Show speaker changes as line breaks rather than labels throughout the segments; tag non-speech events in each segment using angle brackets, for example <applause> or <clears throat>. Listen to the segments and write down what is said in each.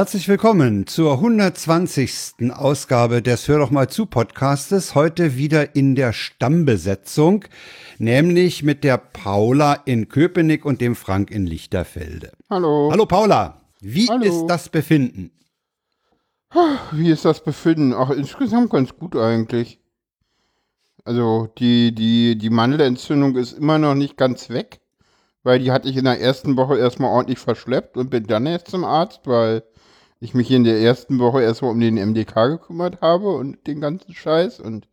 Herzlich willkommen zur 120. Ausgabe des Hör doch mal zu Podcastes. Heute wieder in der Stammbesetzung, nämlich mit der Paula in Köpenick und dem Frank in Lichterfelde.
Hallo.
Hallo Paula, wie
Hallo.
ist das Befinden?
Wie ist das Befinden? Ach, insgesamt ganz gut eigentlich. Also die, die, die Mandelentzündung ist immer noch nicht ganz weg, weil die hatte ich in der ersten Woche erstmal ordentlich verschleppt und bin dann erst zum Arzt, weil ich mich in der ersten Woche erstmal um den MDK gekümmert habe und den ganzen Scheiß. Und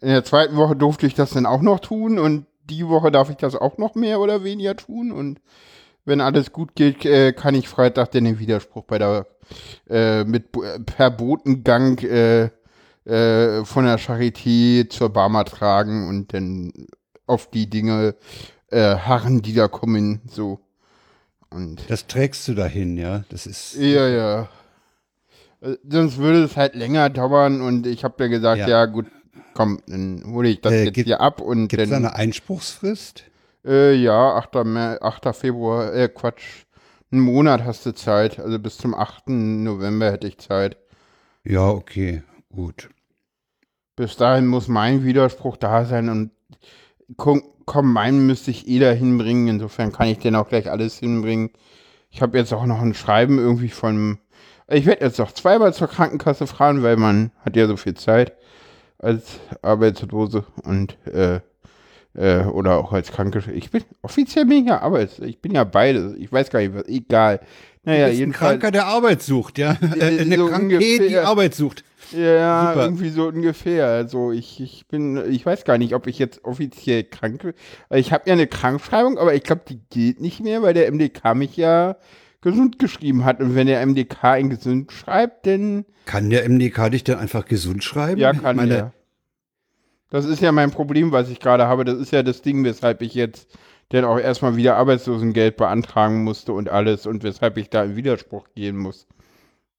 in der zweiten Woche durfte ich das dann auch noch tun und die Woche darf ich das auch noch mehr oder weniger tun. Und wenn alles gut geht, äh, kann ich Freitag dann den Widerspruch bei der äh, mit äh, per Botengang äh, äh, von der Charité zur Barmer tragen und dann auf die Dinge äh, harren, die da kommen, so. Und
Das trägst du dahin, ja? Das ist
ja, ja. Äh, Sonst würde es halt länger dauern und ich habe mir gesagt,
Ja.
ja. gut, komm, dann hole ich das
Äh,
jetzt
gibt-
hier ab und
Gibt es eine Einspruchsfrist?
äh, ja, 8. Mer 8. Februar, äh, Quatsch, einen Monat hast du Zeit, also bis zum 8. November hätte ich Zeit.
Ja, okay, gut.
Bis dahin muss mein Widerspruch da sein und komm, meinen müsste ich eh da hinbringen. Insofern kann ich den auch gleich alles hinbringen. Ich habe jetzt auch noch ein Schreiben irgendwie von. Ich werde jetzt noch zweimal zur Krankenkasse fahren, weil man hat ja so viel Zeit als Arbeitslose und äh, äh, oder auch als Kranke. Ich bin offiziell bin ich ja Arbeits. Ich bin ja beides. Ich weiß gar nicht, was. Egal. Naja,
du bist ein. Kranker, der Arbeit sucht, ja? Äh, Eine
so
Kranke, die. Arbeit sucht.
Ja,
Super.
irgendwie so ungefähr. Also ich, ich bin, ich weiß gar nicht, ob ich jetzt offiziell krank bin. Ich habe ja eine Krankschreibung, aber ich glaube, die gilt nicht mehr, weil der MDK mich ja gesund geschrieben hat. Und wenn der MDK ein gesund schreibt, dann
Kann der MDK dich dann einfach gesund schreiben?
ja, kann
meine,
er. Das ist ja mein Problem, was ich gerade habe. Das ist ja das Ding, weshalb ich jetzt dann auch erstmal wieder Arbeitslosengeld beantragen musste und alles und weshalb ich da in Widerspruch gehen muss.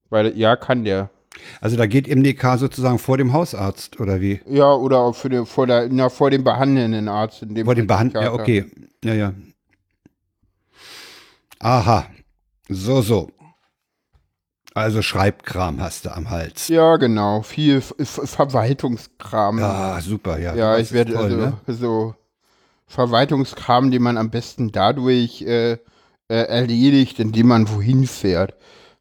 Weil, ja, kann der.
Also da geht MDK sozusagen vor dem Hausarzt oder wie?
Ja, oder auch für den, vor, der, na, vor dem behandelnden Arzt. In dem
Vor dem
Fall
Behand. Ja, okay. Ja, ja. Aha. So, so. Also Schreibkram hast du am Hals.
Ja, genau. Viel Verwaltungskram. Ja,
Ah, super, ja. Das
ich werde
toll,
also
ne?
so Verwaltungskram, den man am besten dadurch äh, äh, erledigt, indem man wohin fährt.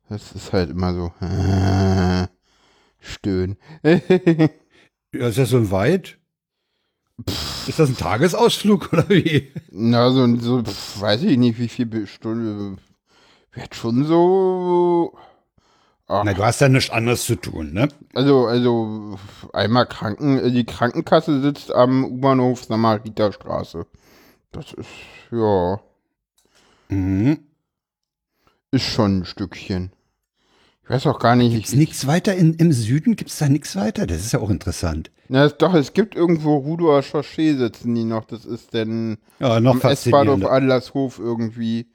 Das ist halt immer so. Äh, <laughs> stöhnen.
Ja, ist das so weit? Ist das ein Tagesausflug oder wie?
Na, so, so pf, weiß ich nicht, wie viel Stunde. Wird schon so. Ach,
Na, du hast ja nichts anderes zu tun, ne?
Also, also einmal Kranken, äh, die Krankenkasse sitzt am U-Bahnhof Samariterstraße. Das ist, ja,
Mhm.
ist schon ein Stückchen. Ich weiß auch gar nicht.
Gibt's
Ich,
nichts weiter in, im Süden? Gibt's da nichts weiter? Das ist ja auch interessant.
na, es, doch, es gibt irgendwo Rudower Chaussee sitzen die noch. Das ist denn
Ja, noch
am S-Bahnhof. Adlershof irgendwie.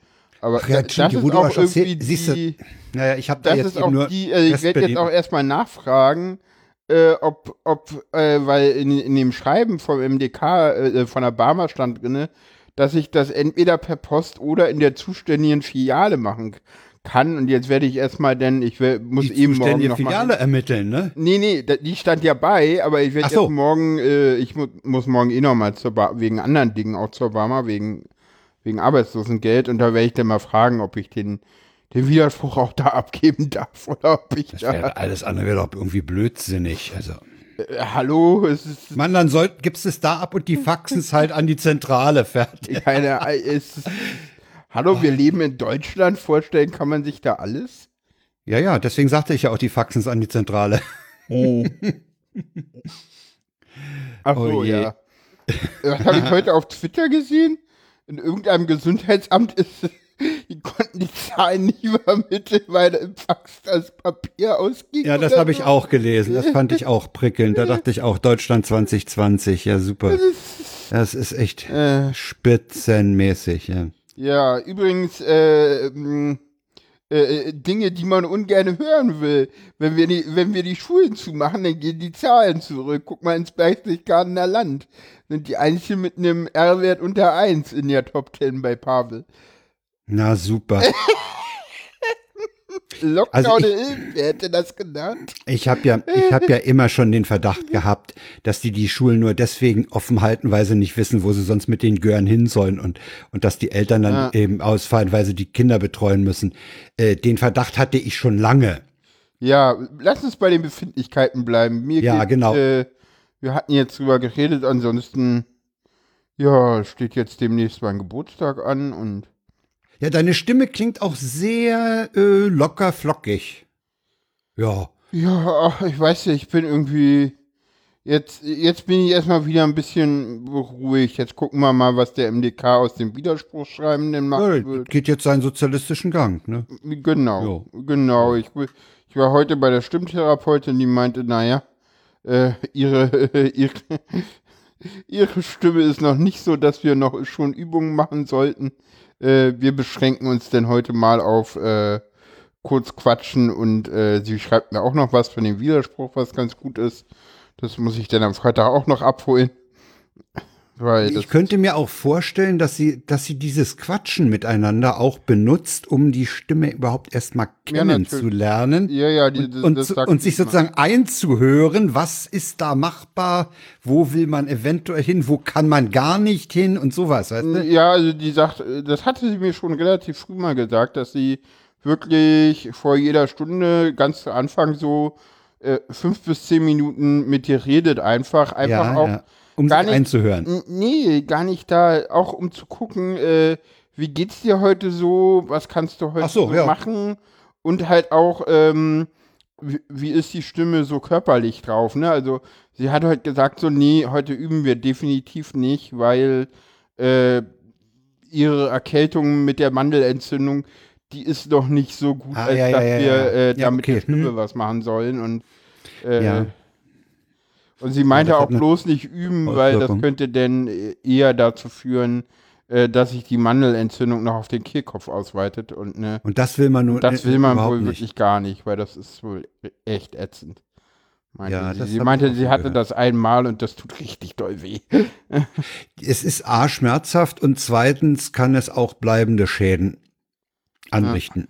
Aber
ja,
das
die
ist
Rudower
auch
Chaussee,
irgendwie
siehst du,
die,
Naja, ich habe da
das
jetzt
ist auch
nur
die, also ich werde jetzt auch erstmal nachfragen, äh, ob, ob, äh, weil in, in dem Schreiben vom MDK, äh, von der Barmer stand drinne, dass ich das entweder per Post oder in der zuständigen Filiale machen kann. Und jetzt werde ich erstmal, denn ich will, muss
die
eben morgen noch
Filiale
mal,
ermitteln, ne?
Nee, nee, die stand ja bei, aber ich werde
so.
jetzt morgen, äh, ich mu muss morgen eh nochmal zur Bar, wegen anderen Dingen auch zur Barmer, wegen, wegen Arbeitslosengeld. Und da werde ich dann mal fragen, ob ich den, den Widerspruch auch da abgeben darf oder ob ich
Das
da.
alles andere wäre doch irgendwie blödsinnig. Also,
Äh, hallo, es ist
Mann, dann soll, gibst es da ab und die faxen es halt an die Zentrale fertig.
keine. <laughs> Es ist, hallo, wir leben in Deutschland. Vorstellen kann man sich da alles?
Ja, ja, deswegen sagte ich ja auch, die faxen an die Zentrale. <laughs>
Ach
Oh
so,
je.
ja. Das habe ich heute auf Twitter gesehen. In irgendeinem Gesundheitsamt ist, <laughs> die konnten die Zahlen nicht übermitteln, weil im Fax das Papier ausging.
Ja, das habe ich auch gelesen. Das fand ich auch prickelnd. Da dachte ich auch, Deutschland 2020. Ja, super. Das ist echt
Äh,
spitzenmäßig. Ja.
Ja, übrigens, äh, mh, äh, Dinge, die man ungern hören will. Wenn wir, die, wenn wir die Schulen zumachen, dann gehen die Zahlen zurück. Guck mal ins Berchtesgadener Land. Sind die einzigen mit einem R-Wert unter 1 in der Top 10 bei Pavel.
Na, super. <laughs>
Lockdown
Also ich-
wer hätte das genannt?
Ich habe ja, ich habe ja immer schon den Verdacht gehabt, dass die die Schulen nur deswegen offen halten, weil sie nicht wissen, wo sie sonst mit den Gören hin sollen und und dass die Eltern dann
Ja.
eben ausfallen, weil sie die Kinder betreuen müssen. Äh, den Verdacht hatte ich schon lange.
Ja, lass uns bei den Befindlichkeiten bleiben. Mir
Ja,
geht,
genau.
Äh, wir hatten jetzt drüber geredet, ansonsten, ja, steht jetzt demnächst mein Geburtstag an und
Ja, deine Stimme klingt auch sehr äh, locker flockig. Ja.
ja, ich weiß nicht, ich bin irgendwie, jetzt, jetzt bin ich erstmal wieder ein bisschen beruhigt. Jetzt gucken wir mal, was der MDK aus dem Widerspruchsschreiben machen
ja geht jetzt seinen sozialistischen Gang, ne?
Genau, genau. Ich, ich war heute bei der Stimmtherapeutin, die meinte, naja, äh, ihre, <laughs> ihre, ihre Stimme ist noch nicht so, dass wir noch schon Übungen machen sollten. Äh, wir beschränken uns denn heute mal auf äh, kurz quatschen und äh, sie schreibt mir auch noch was von dem Widerspruch, was ganz gut ist. Das muss ich dann am Freitag auch noch abholen. Das
Ich könnte mir auch vorstellen, dass sie, dass sie dieses Quatschen miteinander auch benutzt, um die Stimme überhaupt erstmal kennenzulernen.
ja, ja, die,
und, und,
sagt
und sich sozusagen einzuhören, was ist da machbar, wo will man eventuell hin, wo kann man gar nicht hin und sowas, weißt du?
Ja, also die sagt, das hatte sie mir schon relativ früh mal gesagt, dass sie wirklich vor jeder Stunde ganz zu Anfang so äh, fünf bis zehn Minuten mit dir redet, einfach, einfach
ja,
auch.
ja. Um
gar
sich
nicht-
einzuhören.
Nee, gar nicht da, auch um zu gucken, äh, wie geht's dir heute so, was kannst du heute
so,
so
ja.
machen und halt auch, ähm, wie, wie ist die Stimme so körperlich drauf, ne? Also sie hat heute gesagt, so, nee, heute üben wir definitiv nicht, weil äh, ihre Erkältung mit der Mandelentzündung, die ist noch nicht so gut,
Ah,
als
ja,
dass
ja,
wir. Äh, damit
okay,
der Stimme
hm.
was machen sollen und äh,
Ja.
Und sie meinte auch bloß nicht üben, weil das könnte denn äh, eher dazu führen, äh, dass sich die Mandelentzündung noch auf den Kehlkopf ausweitet. Und ne,
Und das will man nun
das
äh,
will man wohl
nicht.
wirklich gar nicht, weil das ist wohl echt ätzend. Meinte
Ja,
sie sie meinte, sie hatte
gehört.
das einmal und das tut richtig doll weh. <laughs>
Es ist A, schmerzhaft und zweitens kann es auch bleibende Schäden anrichten.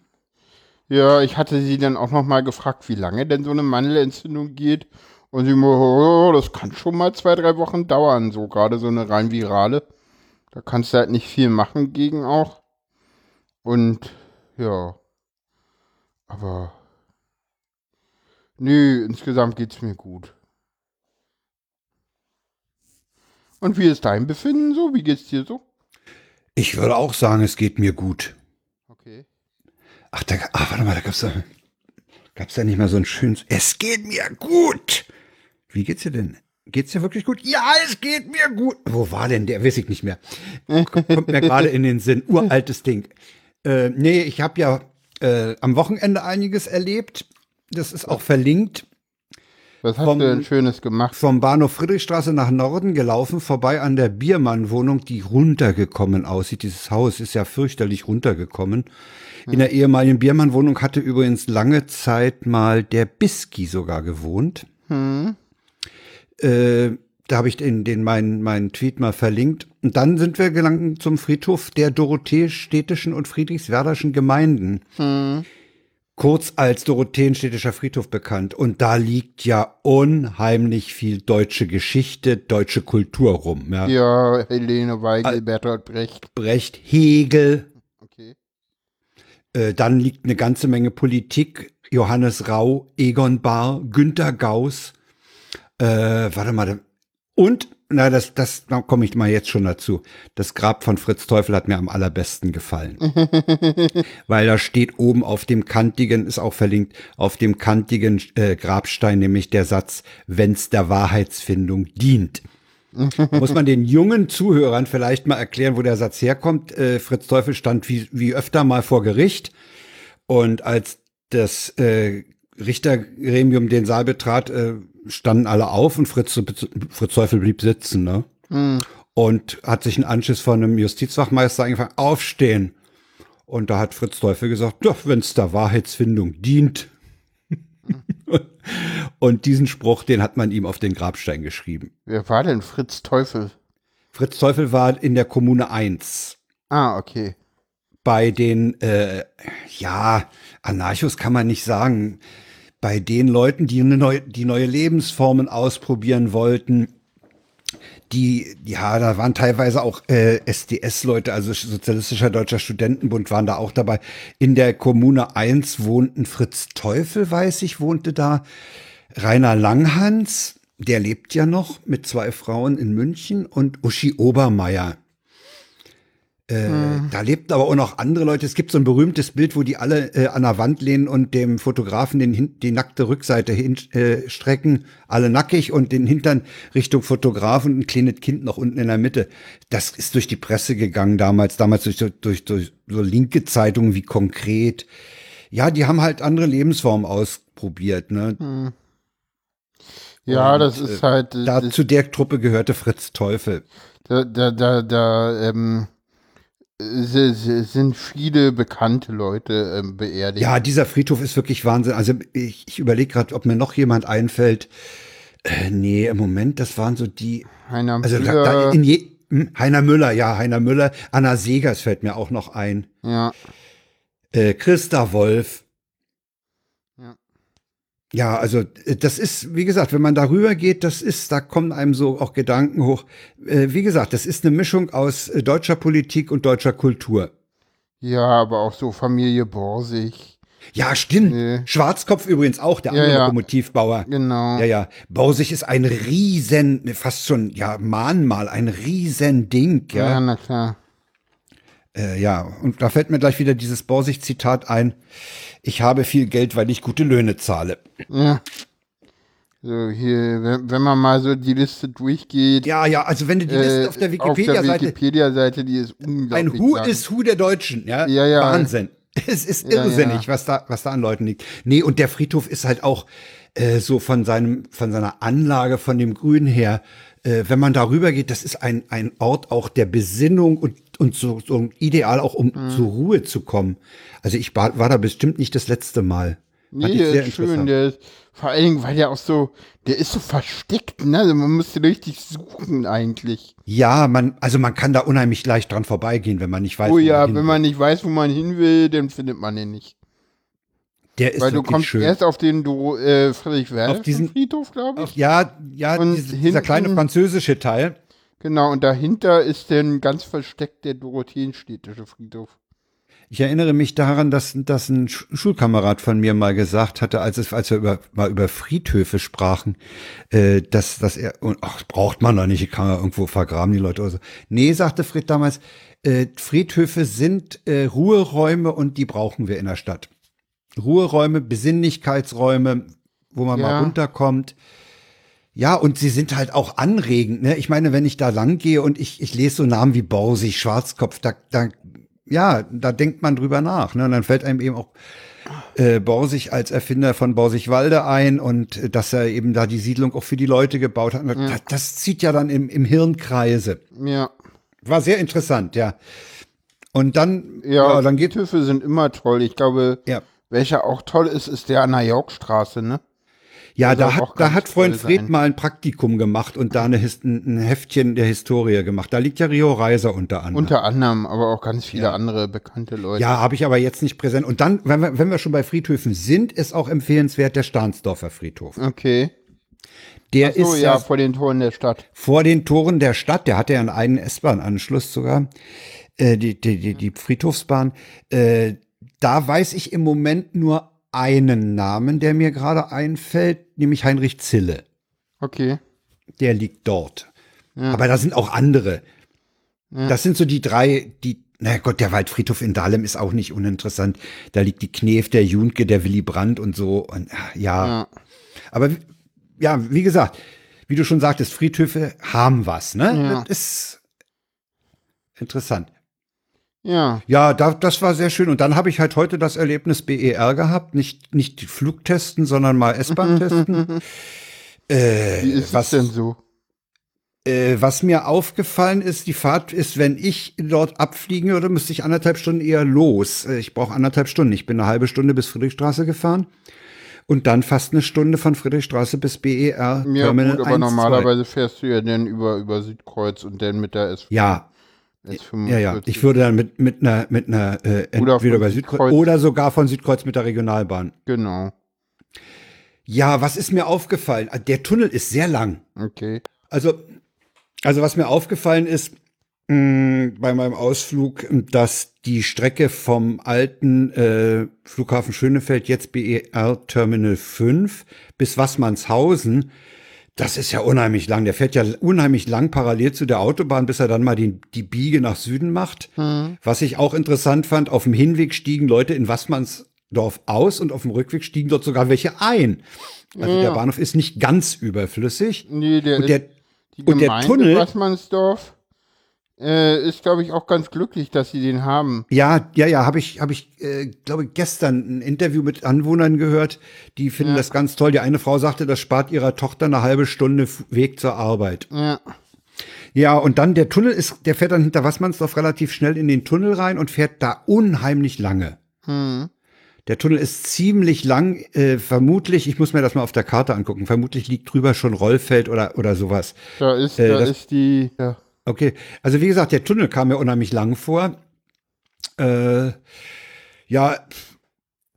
Ja, ich hatte sie dann auch noch mal gefragt, wie lange denn so eine Mandelentzündung geht. Und sie meinte, oh, das kann schon mal zwei, drei Wochen dauern, so gerade so eine rein virale. Da kannst du halt nicht viel machen gegen auch. Und ja. Aber. Nö, insgesamt geht's mir gut. Und wie ist dein Befinden so? Wie geht's dir so?
Ich würde auch sagen, es geht mir gut.
Okay.
Ach, da, ah, warte mal, da gab's da, gab's da nicht mal so ein schönes, es geht mir gut. Wie geht's dir denn? Geht's dir wirklich gut? Ja, es geht mir gut. Wo war denn der? Weiß ich nicht mehr. Kommt mir gerade in den Sinn. Uraltes Ding. Äh, nee, ich habe ja äh, am Wochenende einiges erlebt. Das ist auch verlinkt.
Was hast
Vom-
du denn Schönes gemacht?
Vom Bahnhof Friedrichstraße nach Norden gelaufen, vorbei an der Biermann-Wohnung, die runtergekommen aussieht. Dieses Haus ist ja fürchterlich runtergekommen. In der ehemaligen Biermann-Wohnung hatte übrigens lange Zeit mal der Biski sogar gewohnt.
Hm?
Äh, da habe ich den, den meinen meinen Tweet mal verlinkt. Und dann sind wir gelangt zum Friedhof der Dorotheenstädtischen und Friedrichswerderschen Gemeinden.
Hm?
Kurz als Dorotheenstädtischer Friedhof bekannt. Und da liegt ja unheimlich viel deutsche Geschichte, deutsche Kultur rum. Ja.
Ja, Helene Weigel, Bertolt Brecht.
Brecht, Hegel,
Okay.
äh, dann liegt eine ganze Menge Politik. Johannes Rau, Egon Bahr, Günter Gauss, äh, warte mal, und, na, das, das, da komme ich mal jetzt schon dazu. Das Grab von Fritz Teufel hat mir am allerbesten gefallen. <laughs> Weil da steht oben auf dem kantigen, ist auch verlinkt, auf dem kantigen äh, Grabstein nämlich der Satz, wenn's der Wahrheitsfindung dient. <laughs> Muss man den jungen Zuhörern vielleicht mal erklären, wo der Satz herkommt. Äh, Fritz Teufel stand wie, wie öfter mal vor Gericht und als das äh, Richtergremium den Saal betrat, äh, standen alle auf und Fritz, Fritz Teufel blieb sitzen, ne? Und hat sich einen Anschiss von einem Justizwachmeister angefangen, aufstehen. Und da hat Fritz Teufel gesagt, ja, wenn es der Wahrheitsfindung dient. <laughs> und diesen Spruch, den hat man ihm auf den Grabstein geschrieben.
Wer war denn Fritz Teufel?
Fritz Teufel war in der Kommune 1.
Ah, okay.
bei den, äh, ja, Anarchos kann man nicht sagen, bei den Leuten, die, eine neue, die neue Lebensformen ausprobieren wollten, die, ja, da waren teilweise auch äh, SDS-Leute, also Sozialistischer Deutscher Studentenbund waren da auch dabei. In der Kommune 1 wohnten Fritz Teufel, weiß ich, wohnte da. Rainer Langhans, der lebt ja noch mit zwei Frauen in München und Uschi Obermeier. Äh, hm. Da lebten aber auch noch andere Leute. Es gibt so ein berühmtes Bild, wo die alle äh, an der Wand lehnen und dem Fotografen den, die nackte Rückseite hinstrecken, äh, alle nackig und den Hintern Richtung Fotograf und ein kleines Kind noch unten in der Mitte. Das ist durch die Presse gegangen damals, damals durch, durch, durch so linke Zeitungen wie konkret. Ja, die haben halt andere Lebensformen ausprobiert. Ne? Hm.
Ja, und, das ist halt.
Äh, da zu der Truppe gehörte Fritz Teufel.
Da, da, da, da ähm, sind viele bekannte Leute ähm, beerdigt.
Ja, dieser Friedhof ist wirklich Wahnsinn. Also ich, ich überlege gerade, ob mir noch jemand einfällt. Äh, nee, im Moment, das waren so die.
Heiner
also Müller. Da, da in je, hm, Heiner Müller, ja, Heiner Müller. Anna Segers fällt mir auch noch ein.
Ja.
Äh, Christa Wolf. Ja, also äh, das ist, wie gesagt, wenn man darüber geht, das ist, da kommen einem so auch Gedanken hoch. Äh, wie gesagt, das ist eine Mischung aus äh, deutscher Politik und deutscher Kultur.
Ja, aber auch so Familie Borsig.
Ja, stimmt. Nee. Schwarzkopf übrigens auch, der ja, andere ja. Lokomotivbauer.
Genau.
Ja, ja. Borsig ist ein riesen, fast schon, ja, Mahnmal, ein riesen Ding, ja.
Ja, na klar.
Äh, ja, und da fällt mir gleich wieder dieses Borsig-Zitat ein ich habe viel Geld, weil ich gute Löhne zahle.
Ja. So, hier, wenn, man mal so die Liste durchgeht.
Ja, ja, also wenn du die Liste äh, auf der Wikipedia-Seite.
Wikipedia-Seite, die ist unglaublich.
Ein Who lang. ist Who der Deutschen, ja?
Ja, ja.
Wahnsinn. <laughs> Es ist irrsinnig, ja, ja. was da, was da an Leuten liegt. Nee, und der Friedhof ist halt auch äh, so von seinem, von seiner Anlage, von dem Grün her, äh, wenn man darüber geht, das ist ein, ein Ort auch der Besinnung und, und so, so ideal auch, um mhm. zur Ruhe zu kommen. Also ich war, war da bestimmt nicht das letzte Mal.
Nee, der ist schön, der ist, vor allen Dingen, weil der auch so, der ist so versteckt, ne? Also man müsste richtig suchen eigentlich.
Ja, man, also man kann da unheimlich leicht dran vorbeigehen, wenn man nicht weiß.
Oh ja, man wenn man nicht weiß, wo man hin will, dann findet man den nicht.
Der ist
Weil du kommst
schön.
erst auf den du, äh, Friedrich
Werner
Friedhof, glaube
ich. ja, ja, und diese, dieser kleine französische Teil.
Genau, und dahinter ist dann ganz versteckt der Dorotheenstädtische Friedhof.
Ich erinnere mich daran, dass, dass ein Schulkamerad von mir mal gesagt hatte, als es, als wir über, mal über Friedhöfe sprachen, äh, dass, dass er, ach, braucht man doch nicht, kann man irgendwo vergraben, die Leute oder so. Nee, sagte Fried damals, äh, Friedhöfe sind äh, Ruheräume und die brauchen wir in der Stadt. Ruheräume, Besinnlichkeitsräume, wo man ja. mal runterkommt. Ja, und sie sind halt auch anregend. Ne? Ich meine, wenn ich da lang gehe und ich, ich lese so Namen wie Borsig, Schwarzkopf, da, da ja, da denkt man drüber nach. Ne? Und dann fällt einem eben auch äh, Borsig als Erfinder von Borsigwalde ein und äh, dass er eben da die Siedlung auch für die Leute gebaut hat. Ja. Das, das, zieht ja dann im, im Hirn Kreise.
Ja.
War sehr interessant, ja. Und dann,
ja, ja dann geht Höfe sind immer toll. Ich glaube, ja. welcher auch toll ist, ist der an der Yorkstraße, ne?
Ja, da hat, da hat Freund Fred mal ein Praktikum gemacht und da eine, ein Heftchen der Historie gemacht. Da liegt ja Rio Reiser unter anderem.
Unter anderem, aber auch ganz viele ja. andere bekannte Leute.
Ja, habe ich aber jetzt nicht präsent. Und dann, wenn wir, wenn wir schon bei Friedhöfen sind, ist auch empfehlenswert der Stahnsdorfer Friedhof.
Okay.
Der so, ist ja,
vor den Toren der Stadt.
Vor den Toren der Stadt, der hat ja einen eigenen S-Bahn-Anschluss sogar, äh, die, die, die, die Friedhofsbahn. Äh, da weiß ich im Moment nur einen Namen, der mir gerade einfällt, nämlich Heinrich Zille.
Okay.
Der liegt dort. Ja. Aber da sind auch andere. Ja. Das sind so die drei, die, na Gott, der Waldfriedhof in Dahlem ist auch nicht uninteressant. Da liegt die Knef, der Junke, der Willy Brandt und so. Und ja. ja. Aber ja, wie gesagt, wie du schon sagtest, Friedhöfe haben was, ne? Ja. Das ist interessant.
Ja.
Ja, da, das war sehr schön. Und dann habe ich halt heute das Erlebnis BER gehabt. Nicht, nicht Flugtesten, sondern mal S-Bahn testen. <laughs>
äh, Wie ist was denn so?
Äh, was mir aufgefallen ist, die Fahrt ist, wenn ich dort abfliegen würde, müsste ich anderthalb Stunden eher los. Äh, ich brauche anderthalb Stunden. Ich bin eine halbe Stunde bis Friedrichstraße gefahren und dann fast eine Stunde von Friedrichstraße bis BER.
Ja, Terminal gut, aber 1, normalerweise 2. fährst du ja dann über, über Südkreuz und dann mit der S.
Ja, Ja, ja. Ich würde dann mit, mit einer, mit einer äh, entweder bei Südkreuz, Südkreuz oder sogar von Südkreuz mit der Regionalbahn.
Genau.
Ja, was ist mir aufgefallen? Ah, der Tunnel ist sehr lang.
Okay.
Also, also was mir aufgefallen ist mh, mm, bei meinem Ausflug, dass die Strecke vom alten äh, Flughafen Schönefeld, jetzt BER Terminal 5, bis Wassmannshausen, das ist ja unheimlich lang. Der fährt ja unheimlich lang parallel zu der Autobahn, bis er dann mal die, die Biege nach Süden macht. Mhm. Was ich auch interessant fand, auf dem Hinweg stiegen Leute in Wassmannsdorf aus und auf dem Rückweg stiegen dort sogar welche ein. Also ja. der Bahnhof ist nicht ganz überflüssig.
Nee, der, und der, die und der Tunnel, Wassmannsdorf äh, ist, glaube ich, auch ganz glücklich, dass sie den haben.
Ja, ja, ja, habe ich, habe ich, äh, glaube gestern ein Interview mit Anwohnern gehört, die finden ja. das ganz toll. Die eine Frau sagte, das spart ihrer Tochter eine halbe Stunde Weg zur Arbeit.
Ja.
Ja, und dann der Tunnel ist, der fährt dann hinter Wassmannsdorf relativ schnell in den Tunnel rein und fährt da unheimlich lange.
Hm.
Der Tunnel ist ziemlich lang, äh, vermutlich, ich muss mir das mal auf der Karte angucken, vermutlich liegt drüber schon Rollfeld oder, oder sowas.
Da ist, äh, da ist die, ja.
Okay, also wie gesagt, der Tunnel kam mir unheimlich lang vor. Äh, ja,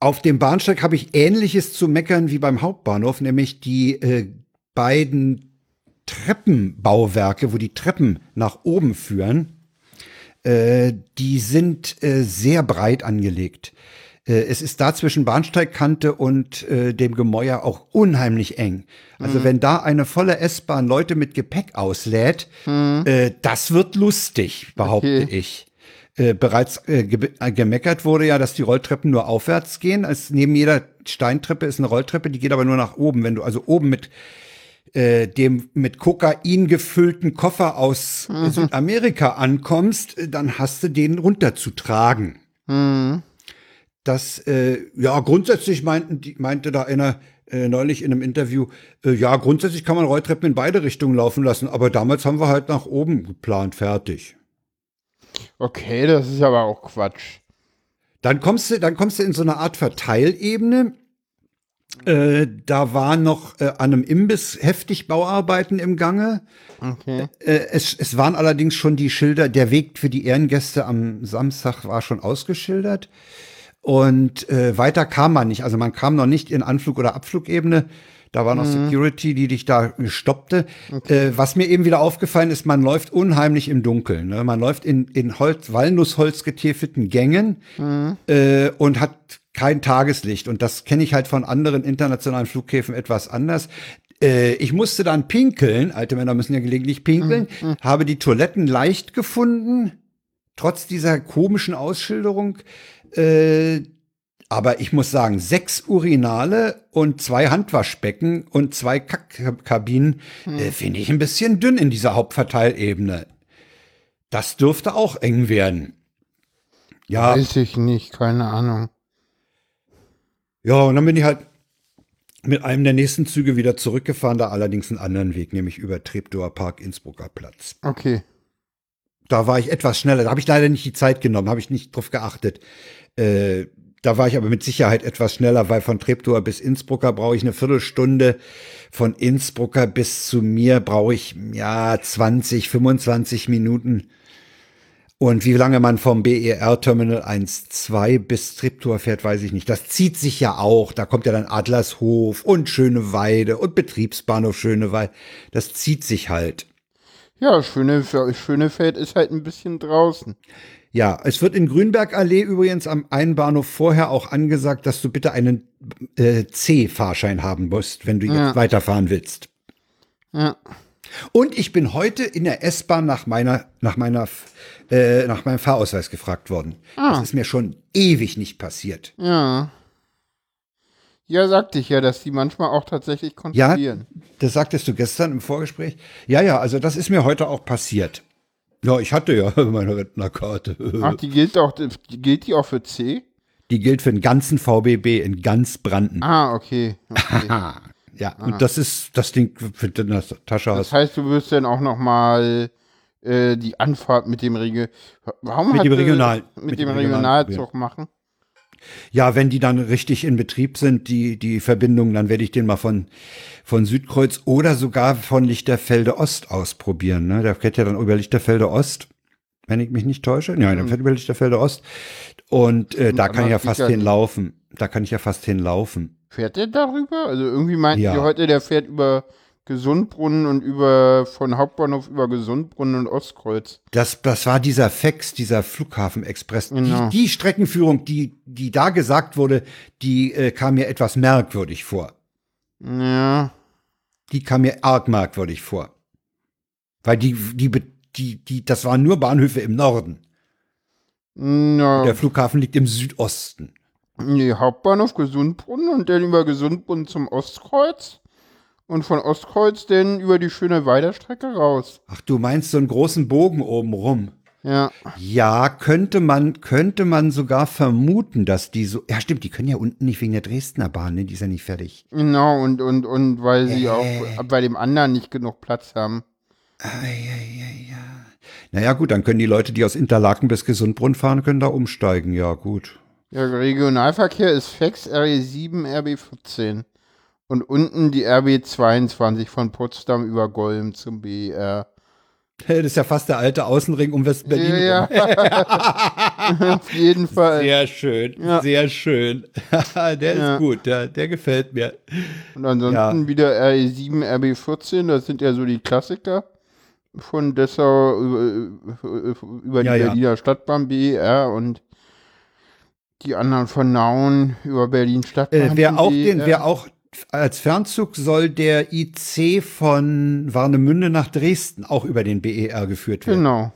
auf dem Bahnsteig habe ich Ähnliches zu meckern wie beim Hauptbahnhof, nämlich die äh, beiden Treppenbauwerke, wo die Treppen nach oben führen. Äh, die sind äh, sehr breit angelegt. Äh, es ist da zwischen Bahnsteigkante und äh, dem Gemäuer auch unheimlich eng. Also mhm. wenn da eine volle S-Bahn Leute mit Gepäck auslädt, mhm. äh, das wird lustig, behaupte okay. ich. Äh, bereits äh, ge äh, gemeckert wurde ja, dass die Rolltreppen nur aufwärts gehen. Also neben jeder Steintreppe ist eine Rolltreppe, die geht aber nur nach oben. Wenn du also oben mit dem mit Kokain gefüllten Koffer aus mhm. Südamerika ankommst, dann hast du den runterzutragen.
Mhm
dass äh, ja grundsätzlich meinten die, meinte da einer äh, neulich in einem Interview, äh, ja grundsätzlich kann man Rolltreppen in beide Richtungen laufen lassen, aber damals haben wir halt nach oben geplant, fertig.
Okay, das ist aber auch Quatsch.
Dann kommst du, dann kommst du in so eine Art Verteilebene. Äh, da war noch äh, an einem Imbiss heftig Bauarbeiten im Gange.
Okay.
Äh, es, es waren allerdings schon die Schilder, der Weg für die Ehrengäste am Samstag war schon ausgeschildert. Und äh, weiter kam man nicht. Also man kam noch nicht in Anflug- oder Abflugebene. Da war noch mhm. Security, die dich da stoppte. Okay. Äh, was mir eben wieder aufgefallen ist, man läuft unheimlich im Dunkeln. Ne? Man läuft in, in Holz, Walnussholz getäfelten Gängen mhm. äh, und hat kein Tageslicht. Und das kenne ich halt von anderen internationalen Flughäfen etwas anders. Äh, ich musste dann pinkeln, alte Männer müssen ja gelegentlich pinkeln, mhm. mhm. habe die Toiletten leicht gefunden, trotz dieser komischen Ausschilderung. Äh, aber ich muss sagen, sechs Urinale und zwei Handwaschbecken und zwei Kackkabinen hm. äh, finde ich ein bisschen dünn in dieser Hauptverteilebene. Das dürfte auch eng werden.
Ja. Weiß ich nicht, keine Ahnung.
Ja, und dann bin ich halt mit einem der nächsten Züge wieder zurückgefahren, da allerdings einen anderen Weg, nämlich über Treptower Park, Innsbrucker Platz.
Okay.
Da war ich etwas schneller. Da habe ich leider nicht die Zeit genommen, habe ich nicht drauf geachtet. Äh, da war ich aber mit Sicherheit etwas schneller, weil von Treptower bis Innsbrucker brauche ich eine Viertelstunde. Von Innsbrucker bis zu mir brauche ich, ja, 20, 25 Minuten. Und wie lange man vom BER Terminal 1, 2 bis Treptower fährt, weiß ich nicht. Das zieht sich ja auch. Da kommt ja dann Adlershof und Schöneweide und Betriebsbahnhof Schöneweide. Das zieht sich halt.
Ja, Schöne, Schönefeld ist halt ein bisschen draußen.
Ja, es wird in Grünbergallee übrigens am einen Bahnhof vorher auch angesagt, dass du bitte einen äh, C-Fahrschein haben musst, wenn du ja. jetzt weiterfahren willst.
Ja.
Und ich bin heute in der S-Bahn nach meiner, nach meiner, äh, nach meinem Fahrausweis gefragt worden. Ah. Das ist mir schon ewig nicht passiert.
Ja. Ja, sagte ich ja, dass die manchmal auch tatsächlich kontrollieren.
Ja, das sagtest du gestern im Vorgespräch. Ja, ja, also das ist mir heute auch passiert. Ja, ich hatte ja <laughs> meine Rentnerkarte.
Ach, die gilt auch, die gilt die auch für C?
Die gilt für den ganzen VBB in ganz Branden.
Ah, okay. okay. <laughs>
ja, ah. und das ist das Ding für der Tasche
Das heißt, du wirst dann auch noch mal äh, die Anfahrt mit dem Regel.
Warum mit dem Regional
mit, mit dem, dem Regionalzug machen?
Ja, wenn die dann richtig in Betrieb sind, die, die Verbindung, dann werde ich den mal von, von Südkreuz oder sogar von Lichterfelde Ost ausprobieren. Ne? Der fährt ja dann über Lichterfelde Ost. wenn ich mich nicht täusche. Ja, dann fährt über Lichterfelde Ost. Und äh, da kann ich ja fast hinlaufen. Da kann ich ja fast hinlaufen.
Fährt der darüber? Also irgendwie meinten
Ja.
die heute, der fährt über Gesundbrunnen und über von Hauptbahnhof über Gesundbrunnen und Ostkreuz.
Das, das war dieser FEX, dieser Flughafenexpress.
Genau.
Die, die Streckenführung, die, die da gesagt wurde, die äh, kam mir etwas merkwürdig vor.
Ja.
Die kam mir arg merkwürdig vor. Weil die, die, die, die, das waren nur Bahnhöfe im Norden.
Na,
Der Flughafen liegt im Südosten.
nee, Hauptbahnhof Gesundbrunnen und dann über Gesundbrunnen zum Ostkreuz. Und von Ostkreuz dann über die schöne Weiderstrecke raus.
Ach, du meinst so einen großen Bogen oben rum.
Ja.
Ja, könnte man, könnte man sogar vermuten, dass die so, ja stimmt, die können ja unten nicht wegen der Dresdner Bahn, ne, die ist ja nicht fertig.
Genau, und, und, und weil sie
Äh.
auch bei dem anderen nicht genug Platz haben.
Naja gut, dann können die Leute, die aus Interlaken bis Gesundbrunn fahren, können da umsteigen, ja gut.
Ja, Regionalverkehr ist FEX RE7 RB14. Und unten die RB22 von Potsdam über Golm zum E BR.
Das ist ja fast der alte Außenring um West-Berlin.
Ja, ja. <laughs> Auf jeden Fall.
Sehr schön,
Ja.
sehr schön. <laughs> der
Ja.
ist gut, der, der gefällt mir.
Und ansonsten
Ja.
wieder RE7 RB14, das sind ja so die Klassiker von Dessau über, über die
Ja, ja.
Berliner Stadtbahn BER und die anderen von Nauen über Berlin Stadtbahn.
Äh, wer auch den, wer auch als Fernzug soll der IC von Warnemünde nach Dresden auch über den BER geführt werden.
Genau.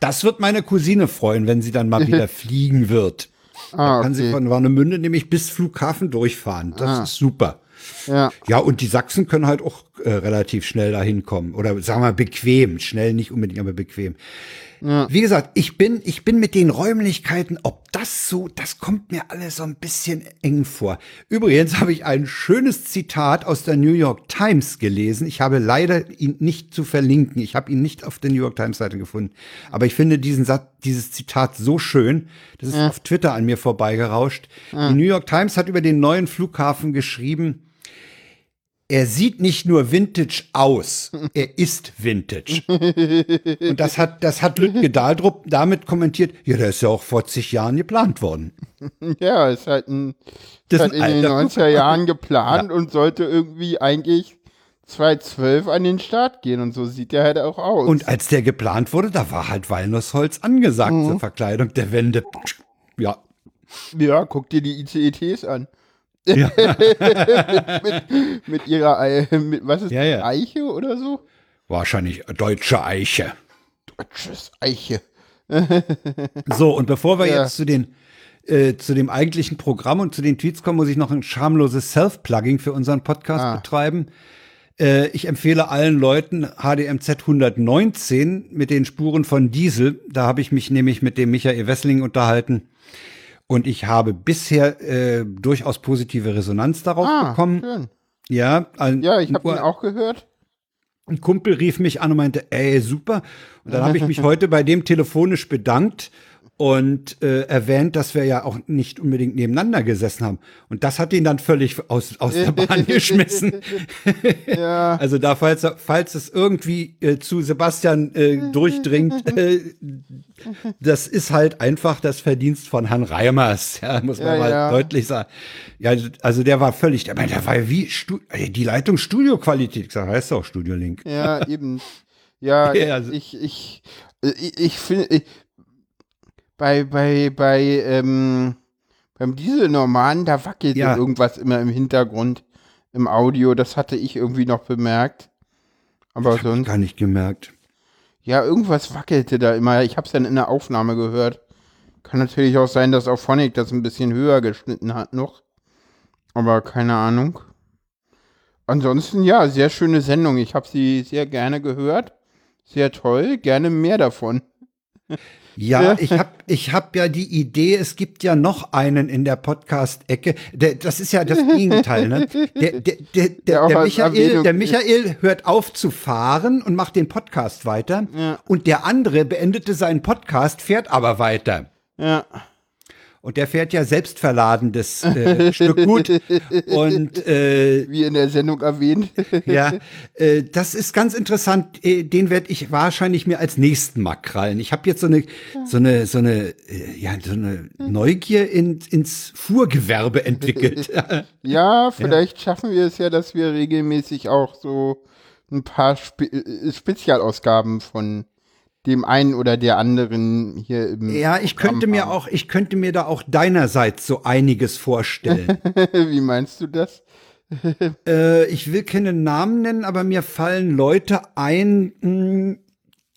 Das wird meine Cousine freuen, wenn sie dann mal wieder <laughs> fliegen wird.
Ah,
Kann sie
okay.
von Warnemünde nämlich bis Flughafen durchfahren. Das
Ah.
ist super.
Ja.
Ja, und die Sachsen können halt auch äh, relativ schnell dahin kommen. Oder sagen wir bequem. Schnell nicht unbedingt, aber bequem.
Ja.
Wie gesagt, ich bin, ich bin mit den Räumlichkeiten, ob das so, das kommt mir alles so ein bisschen eng vor. Übrigens habe ich ein schönes Zitat aus der New York Times gelesen. Ich habe leider ihn nicht zu verlinken. Ich habe ihn nicht auf der New York Times Seite gefunden. Aber ich finde diesen Satz, dieses Zitat so schön. Das ist auf Twitter an mir vorbeigerauscht. Die New York Times hat über den neuen Flughafen geschrieben, er sieht nicht nur Vintage aus, <laughs> er ist Vintage. Und das hat, das hat Lütke Dahldrup damit kommentiert, ja, der ist ja auch vor zig Jahren geplant worden. <laughs>
Ja, ist halt, ein,
Das
ist halt in den
alter
90er Jahren <laughs> geplant und sollte irgendwie eigentlich 2012 an den Start gehen und so sieht der halt auch aus.
Und als der geplant wurde, da war halt Walnussholz angesagt zur Verkleidung der Wände. Ja.
ja, guck dir die ICETs an.
Ja. <laughs>
mit, mit ihrer, mit, was ist
Ja, ja.
Eiche oder so?
Wahrscheinlich deutsche Eiche.
Deutsches Eiche. <laughs>
So, und bevor wir
Ja.
jetzt zu den äh, zu dem eigentlichen Programm und zu den Tweets kommen, muss ich noch ein schamloses Self-Plugging für unseren Podcast
Ah.
betreiben. Äh, ich empfehle allen Leuten HDMZ 119 mit den Spuren von Diesel. Da habe ich mich nämlich mit dem Michael Wessling unterhalten. Und ich habe bisher äh, durchaus positive Resonanz darauf
Ah,
bekommen.
schön.
Ja, ein,
Ja, ich habe ihn auch gehört.
ein Kumpel rief mich an und meinte, ey, super. Und dann habe ich mich <laughs> heute bei dem telefonisch bedankt und äh, erwähnt, dass wir ja auch nicht unbedingt nebeneinander gesessen haben. Und das hat ihn dann völlig aus, aus der Bahn <laughs> geschmissen. <laughs>
Ja.
Also da, falls, falls es irgendwie äh, zu Sebastian äh, durchdringt, äh, das ist halt einfach das Verdienst von Herrn Reimers, ja, muss man
Ja,
mal
ja.
deutlich sagen. Ja, also der war völlig, der, der war wie Stu die Leitung Studioqualität. Ich sag, heißt doch Studio Link.
Ja, eben. <laughs> Ja,
Ja, also-
ich, ich, ich, ich finde, ich, bei, bei, bei, ähm, beim Dieselnormalen, da wackelte
Ja.
irgendwas immer im Hintergrund im Audio. Das hatte ich irgendwie noch bemerkt. Aber sonst,
Gar nicht gemerkt.
ja, irgendwas wackelte da immer. Ich habe es dann in der Aufnahme gehört. Kann natürlich auch sein, dass auch Phonic das ein bisschen höher geschnitten hat noch. Aber keine Ahnung. Ansonsten, ja, sehr schöne Sendung. Ich habe sie sehr gerne gehört. Sehr toll. Gerne mehr davon. <laughs>
Ja, ich hab, ich hab ja die Idee, es gibt ja noch einen in der Podcast-Ecke. Das ist ja das <laughs> Gegenteil, ne? Der, der, der, der, der, Michael, der Michael hört auf zu fahren und macht den Podcast weiter.
Ja.
Und der andere beendete seinen Podcast, fährt aber weiter.
Ja.
Und der fährt ja selbstverladendes äh, Stück Gut. <laughs> Und äh,
Wie in der Sendung erwähnt. <laughs>
ja, äh, das ist ganz interessant. Äh, den werde ich wahrscheinlich mir als nächsten mal krallen. Ich habe jetzt so eine, so eine, so eine, äh, ja, so eine Neugier in, ins Fuhrgewerbe entwickelt. <laughs>
Ja, vielleicht schaffen wir es ja, dass wir regelmäßig auch so ein paar Spe äh, Spezialausgaben von dem einen oder der anderen hier im
ja, ich könnte mir
haben.
auch, ich könnte mir da auch deinerseits so einiges vorstellen. <laughs>
Wie meinst du das? <laughs>
äh, ich will keine Namen nennen, aber mir fallen Leute ein, mh,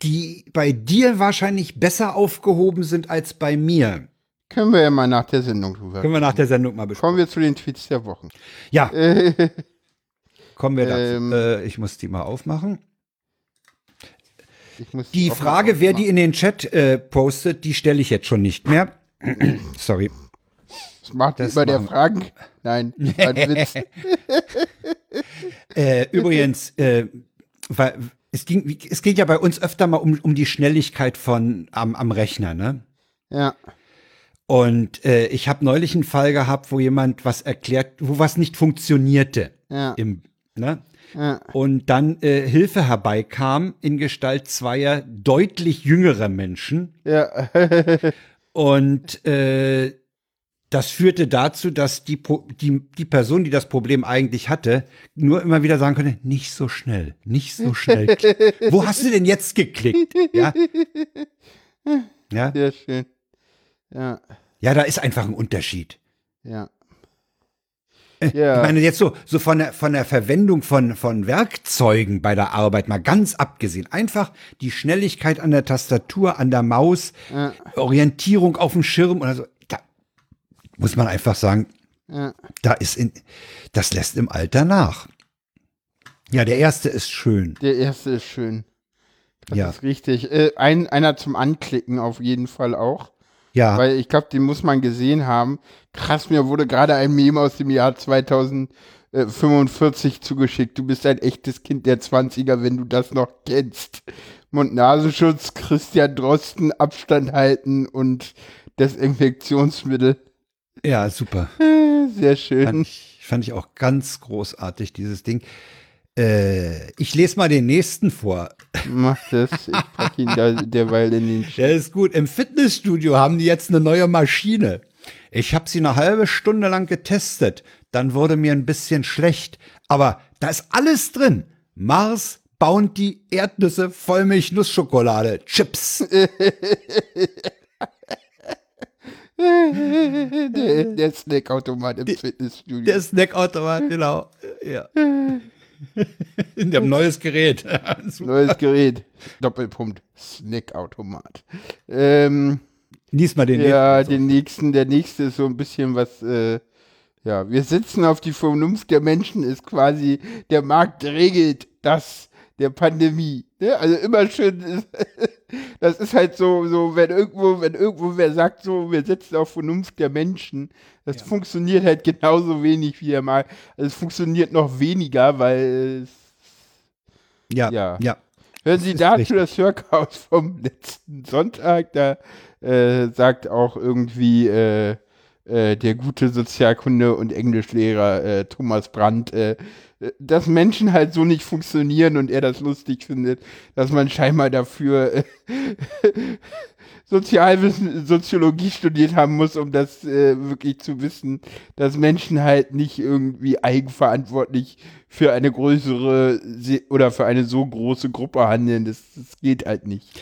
die bei dir wahrscheinlich besser aufgehoben sind als bei mir.
Können wir ja mal nach der Sendung drüber.
Können wir nach der Sendung mal besprechen.
Kommen wir zu den Tweets der Wochen.
Ja, <laughs> kommen wir dazu.
Ähm.
äh, ich muss die mal aufmachen. Die Frage, wer die in den Chat äh, postet, die stelle ich jetzt schon nicht mehr. <clears throat> Sorry.
Das macht
das
über der Fragen. Nein. <laughs>
Äh, übrigens, äh, weil, es, ging, es geht ja bei uns öfter mal um, um die Schnelligkeit von am, am Rechner, ne?
Ja.
Und äh, ich habe neulich einen Fall gehabt, wo jemand was erklärt, wo was nicht funktionierte.
Ja.
Im, ne?
Ja.
Und dann äh, Hilfe herbeikam in Gestalt zweier deutlich jüngerer Menschen.
Ja. <laughs>
Und äh, das führte dazu, dass die, die, die Person, die das Problem eigentlich hatte, nur immer wieder sagen konnte, nicht so schnell, nicht so schnell. <laughs> Wo hast du denn jetzt geklickt? Ja, <laughs> ja,
Sehr schön. Ja.
ja da ist einfach ein Unterschied.
Ja. Ja.
Ich meine, jetzt so, so von, der, von der Verwendung von, von Werkzeugen bei der Arbeit mal ganz abgesehen. Einfach die Schnelligkeit an der Tastatur, an der Maus,
Ja.
Orientierung auf dem Schirm oder so. Da muss man einfach sagen,
Ja.
da ist in, das lässt im Alter nach. Ja, der erste ist schön.
Der erste ist schön. Das
Ja.
ist richtig. Äh, ein, einer zum Anklicken auf jeden Fall auch.
Ja,
Weil ich glaube, den muss man gesehen haben. Krass, mir wurde gerade ein Meme aus dem Jahr 2045 zugeschickt. Du bist ein echtes Kind der 20er, wenn du das noch kennst. Mund-Nasenschutz, Christian Drosten, Abstand halten und Desinfektionsmittel.
ja, super. <laughs>
Sehr
Fand
schön.
ich, fand ich auch ganz großartig, dieses Ding. Äh, ich lese mal den nächsten vor.
Mach das. Ich pack ihn da derweil in den
Der ist gut. Im Fitnessstudio haben die jetzt eine neue Maschine. Ich habe sie eine halbe Stunde lang getestet. Dann wurde mir ein bisschen schlecht. Aber da ist alles drin. Mars, Bounty, Erdnüsse, Vollmilch, Nussschokolade, Chips.
der, der Snackautomat im Fitnessstudio.
Der Snackautomat, genau. Ja. <laughs> <laughs> Die haben ein neues Gerät. <laughs>
Neues Gerät. Doppelpunkt. Snackautomat. Ähm,
Lies mal den
ja,
nächsten.
den nächsten, der nächste ist so ein bisschen was, äh, ja, wir sitzen auf die Vernunft der Menschen, ist quasi, der Markt regelt das der Pandemie. Ne? Also immer schön, <laughs> das ist halt so, so, wenn irgendwo, wenn irgendwo wer sagt, so, wir setzen auf Vernunft der Menschen, das funktioniert halt genauso wenig wie der Markt. Also es funktioniert noch weniger, weil es
Ja,
ja.
ja.
Hören Sie dazu
richtig.
das Hörchaos vom letzten Sonntag. Da äh, sagt auch irgendwie äh, äh, der gute Sozialkunde- und Englischlehrer äh, Thomas Brandt, äh, dass Menschen halt so nicht funktionieren und er das lustig findet, dass man scheinbar dafür äh, <laughs> Sozialwissen, Soziologie studiert haben muss, um das äh, wirklich zu wissen, dass Menschen halt nicht irgendwie eigenverantwortlich für eine größere oder für eine so große Gruppe handeln. Das, das geht halt nicht.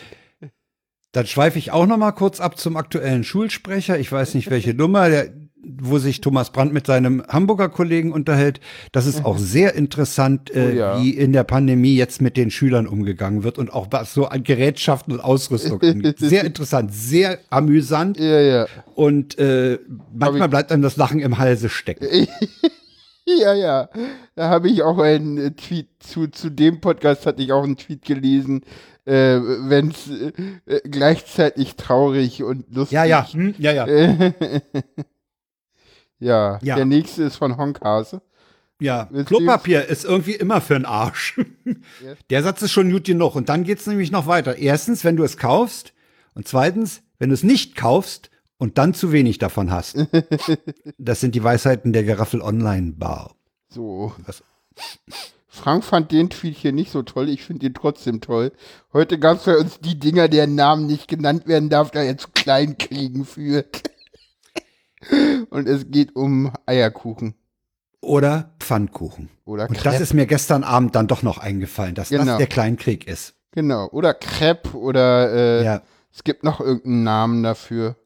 Dann schweife ich auch noch mal kurz ab zum aktuellen Schulsprecher. Ich weiß nicht, welche Nummer, der, wo sich Thomas Brandt mit seinem Hamburger Kollegen unterhält. Das ist auch sehr interessant, äh,
Oh ja.
wie in der Pandemie jetzt mit den Schülern umgegangen wird und auch was so an Gerätschaften und Ausrüstung angeht. <laughs> Sehr interessant, sehr amüsant
Ja, ja.
und äh, manchmal bleibt einem das Lachen im Halse stecken. <laughs>
Ja, ja. Da habe ich auch einen äh, Tweet zu, zu dem Podcast hatte ich auch einen Tweet gelesen, äh, wenn es äh, gleichzeitig traurig und lustig.
Ja, ja, hm, ja, ja. <laughs>
ja,
Ja.
der nächste ist von Honkhase.
Ja,
Willst
Klopapier ist irgendwie immer für den Arsch. <laughs> Der Satz ist schon gut genug. Und dann geht's nämlich noch weiter. Erstens, wenn du es kaufst. Und zweitens, wenn du es nicht kaufst und dann zu wenig davon hast. <laughs> Das sind die Weisheiten der Geraffel Online Bar.
So.
Was?
Frank fand den Tweet hier nicht so toll. Ich finde ihn trotzdem toll. Heute gab es bei uns die Dinger, deren Namen nicht genannt werden darf, da er zu Kleinkriegen führt. <laughs> Und es geht um Eierkuchen.
Oder Pfannkuchen.
Oder
Und
Crepe.
das ist mir gestern Abend dann doch noch eingefallen, dass
Genau.
das der Kleinkrieg ist.
Genau. Oder Crepe oder äh,
Ja.
es gibt noch irgendeinen Namen dafür.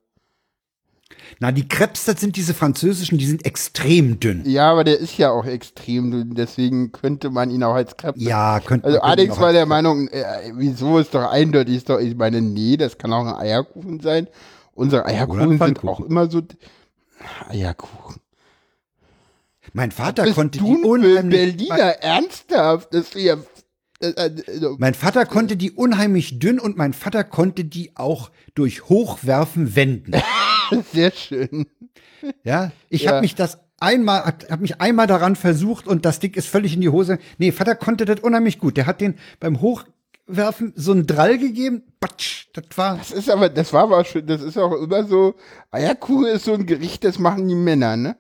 Na, die Crepes, das sind diese französischen, die sind extrem dünn.
Ja, aber der ist ja auch extrem dünn, deswegen könnte man ihn auch als Crepe.
Ja, könnte
Also Alex war der Meinung, äh, wieso ist doch eindeutig, ist doch, ich meine, nee, das kann auch ein Eierkuchen sein. Unsere Eierkuchen sind auch immer so Eierkuchen.
Mein Vater
Bist
konnte
du
die unheimlich.
Berliner ernsthaft? Das ist ja äh, äh,
Mein Vater konnte die unheimlich dünn und mein Vater konnte die auch durch Hochwerfen wenden. <laughs> <laughs>
sehr schön.
Ja, ich
Ja.
habe mich das einmal, hab, hab mich einmal daran versucht und das Ding ist völlig in die Hose. Nee, Vater konnte das unheimlich gut. Der hat den beim Hochwerfen so einen Drall gegeben. Batsch, das war.
Das ist aber, das war aber schön, das ist auch immer so, Eierkuchen ist so ein Gericht, das machen die Männer, ne?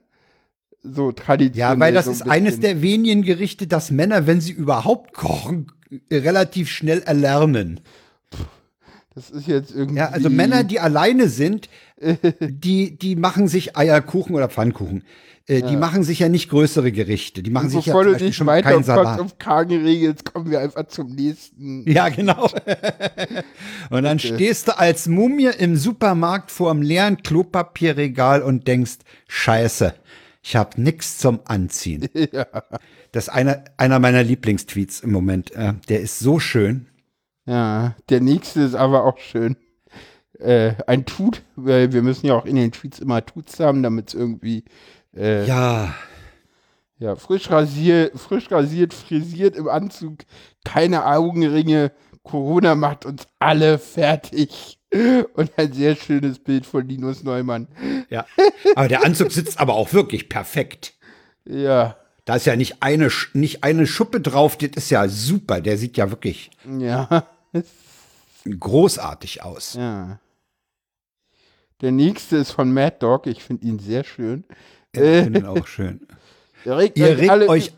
So traditionell.
Ja, weil das
so ein
ist eines
bisschen.
der wenigen Gerichte, das Männer, wenn sie überhaupt kochen, relativ schnell erlernen.
Das ist jetzt irgendwie.
Ja, also Männer, die alleine sind, <laughs> die, die machen sich Eierkuchen oder Pfannkuchen. Äh, Die machen sich ja nicht größere Gerichte. Die machen sich ja
du dich
schon
weiter
keinen
auf,
Salat.
auf kargen regelst, kommen wir einfach zum nächsten.
Ja, genau. <laughs> und dann stehst du als Mumie im Supermarkt vor einem leeren Klopapierregal und denkst, scheiße, ich hab nix zum Anziehen. <laughs> Das ist einer, einer meiner Lieblingstweets im Moment. Äh, der ist so schön.
Ja, der nächste ist aber auch schön. Äh, ein Tut, weil wir müssen ja auch in den Tweets immer Tuts haben, damit es irgendwie äh, ja.
Ja,
frisch rasiert, frisch rasiert, frisiert im Anzug, keine Augenringe, Corona macht uns alle fertig. Und ein sehr schönes Bild von Linus Neumann.
ja. Aber der Anzug sitzt aber auch wirklich perfekt.
Ja,
Da ist ja nicht eine, nicht eine Schuppe drauf, das ist ja super. Der sieht ja wirklich
ja,
großartig aus.
ja. Der nächste ist von Mad Dog, ich finde ihn sehr schön.
Ich finde ihn auch schön. <laughs>
Er regt
Ihr regt
alle,
euch.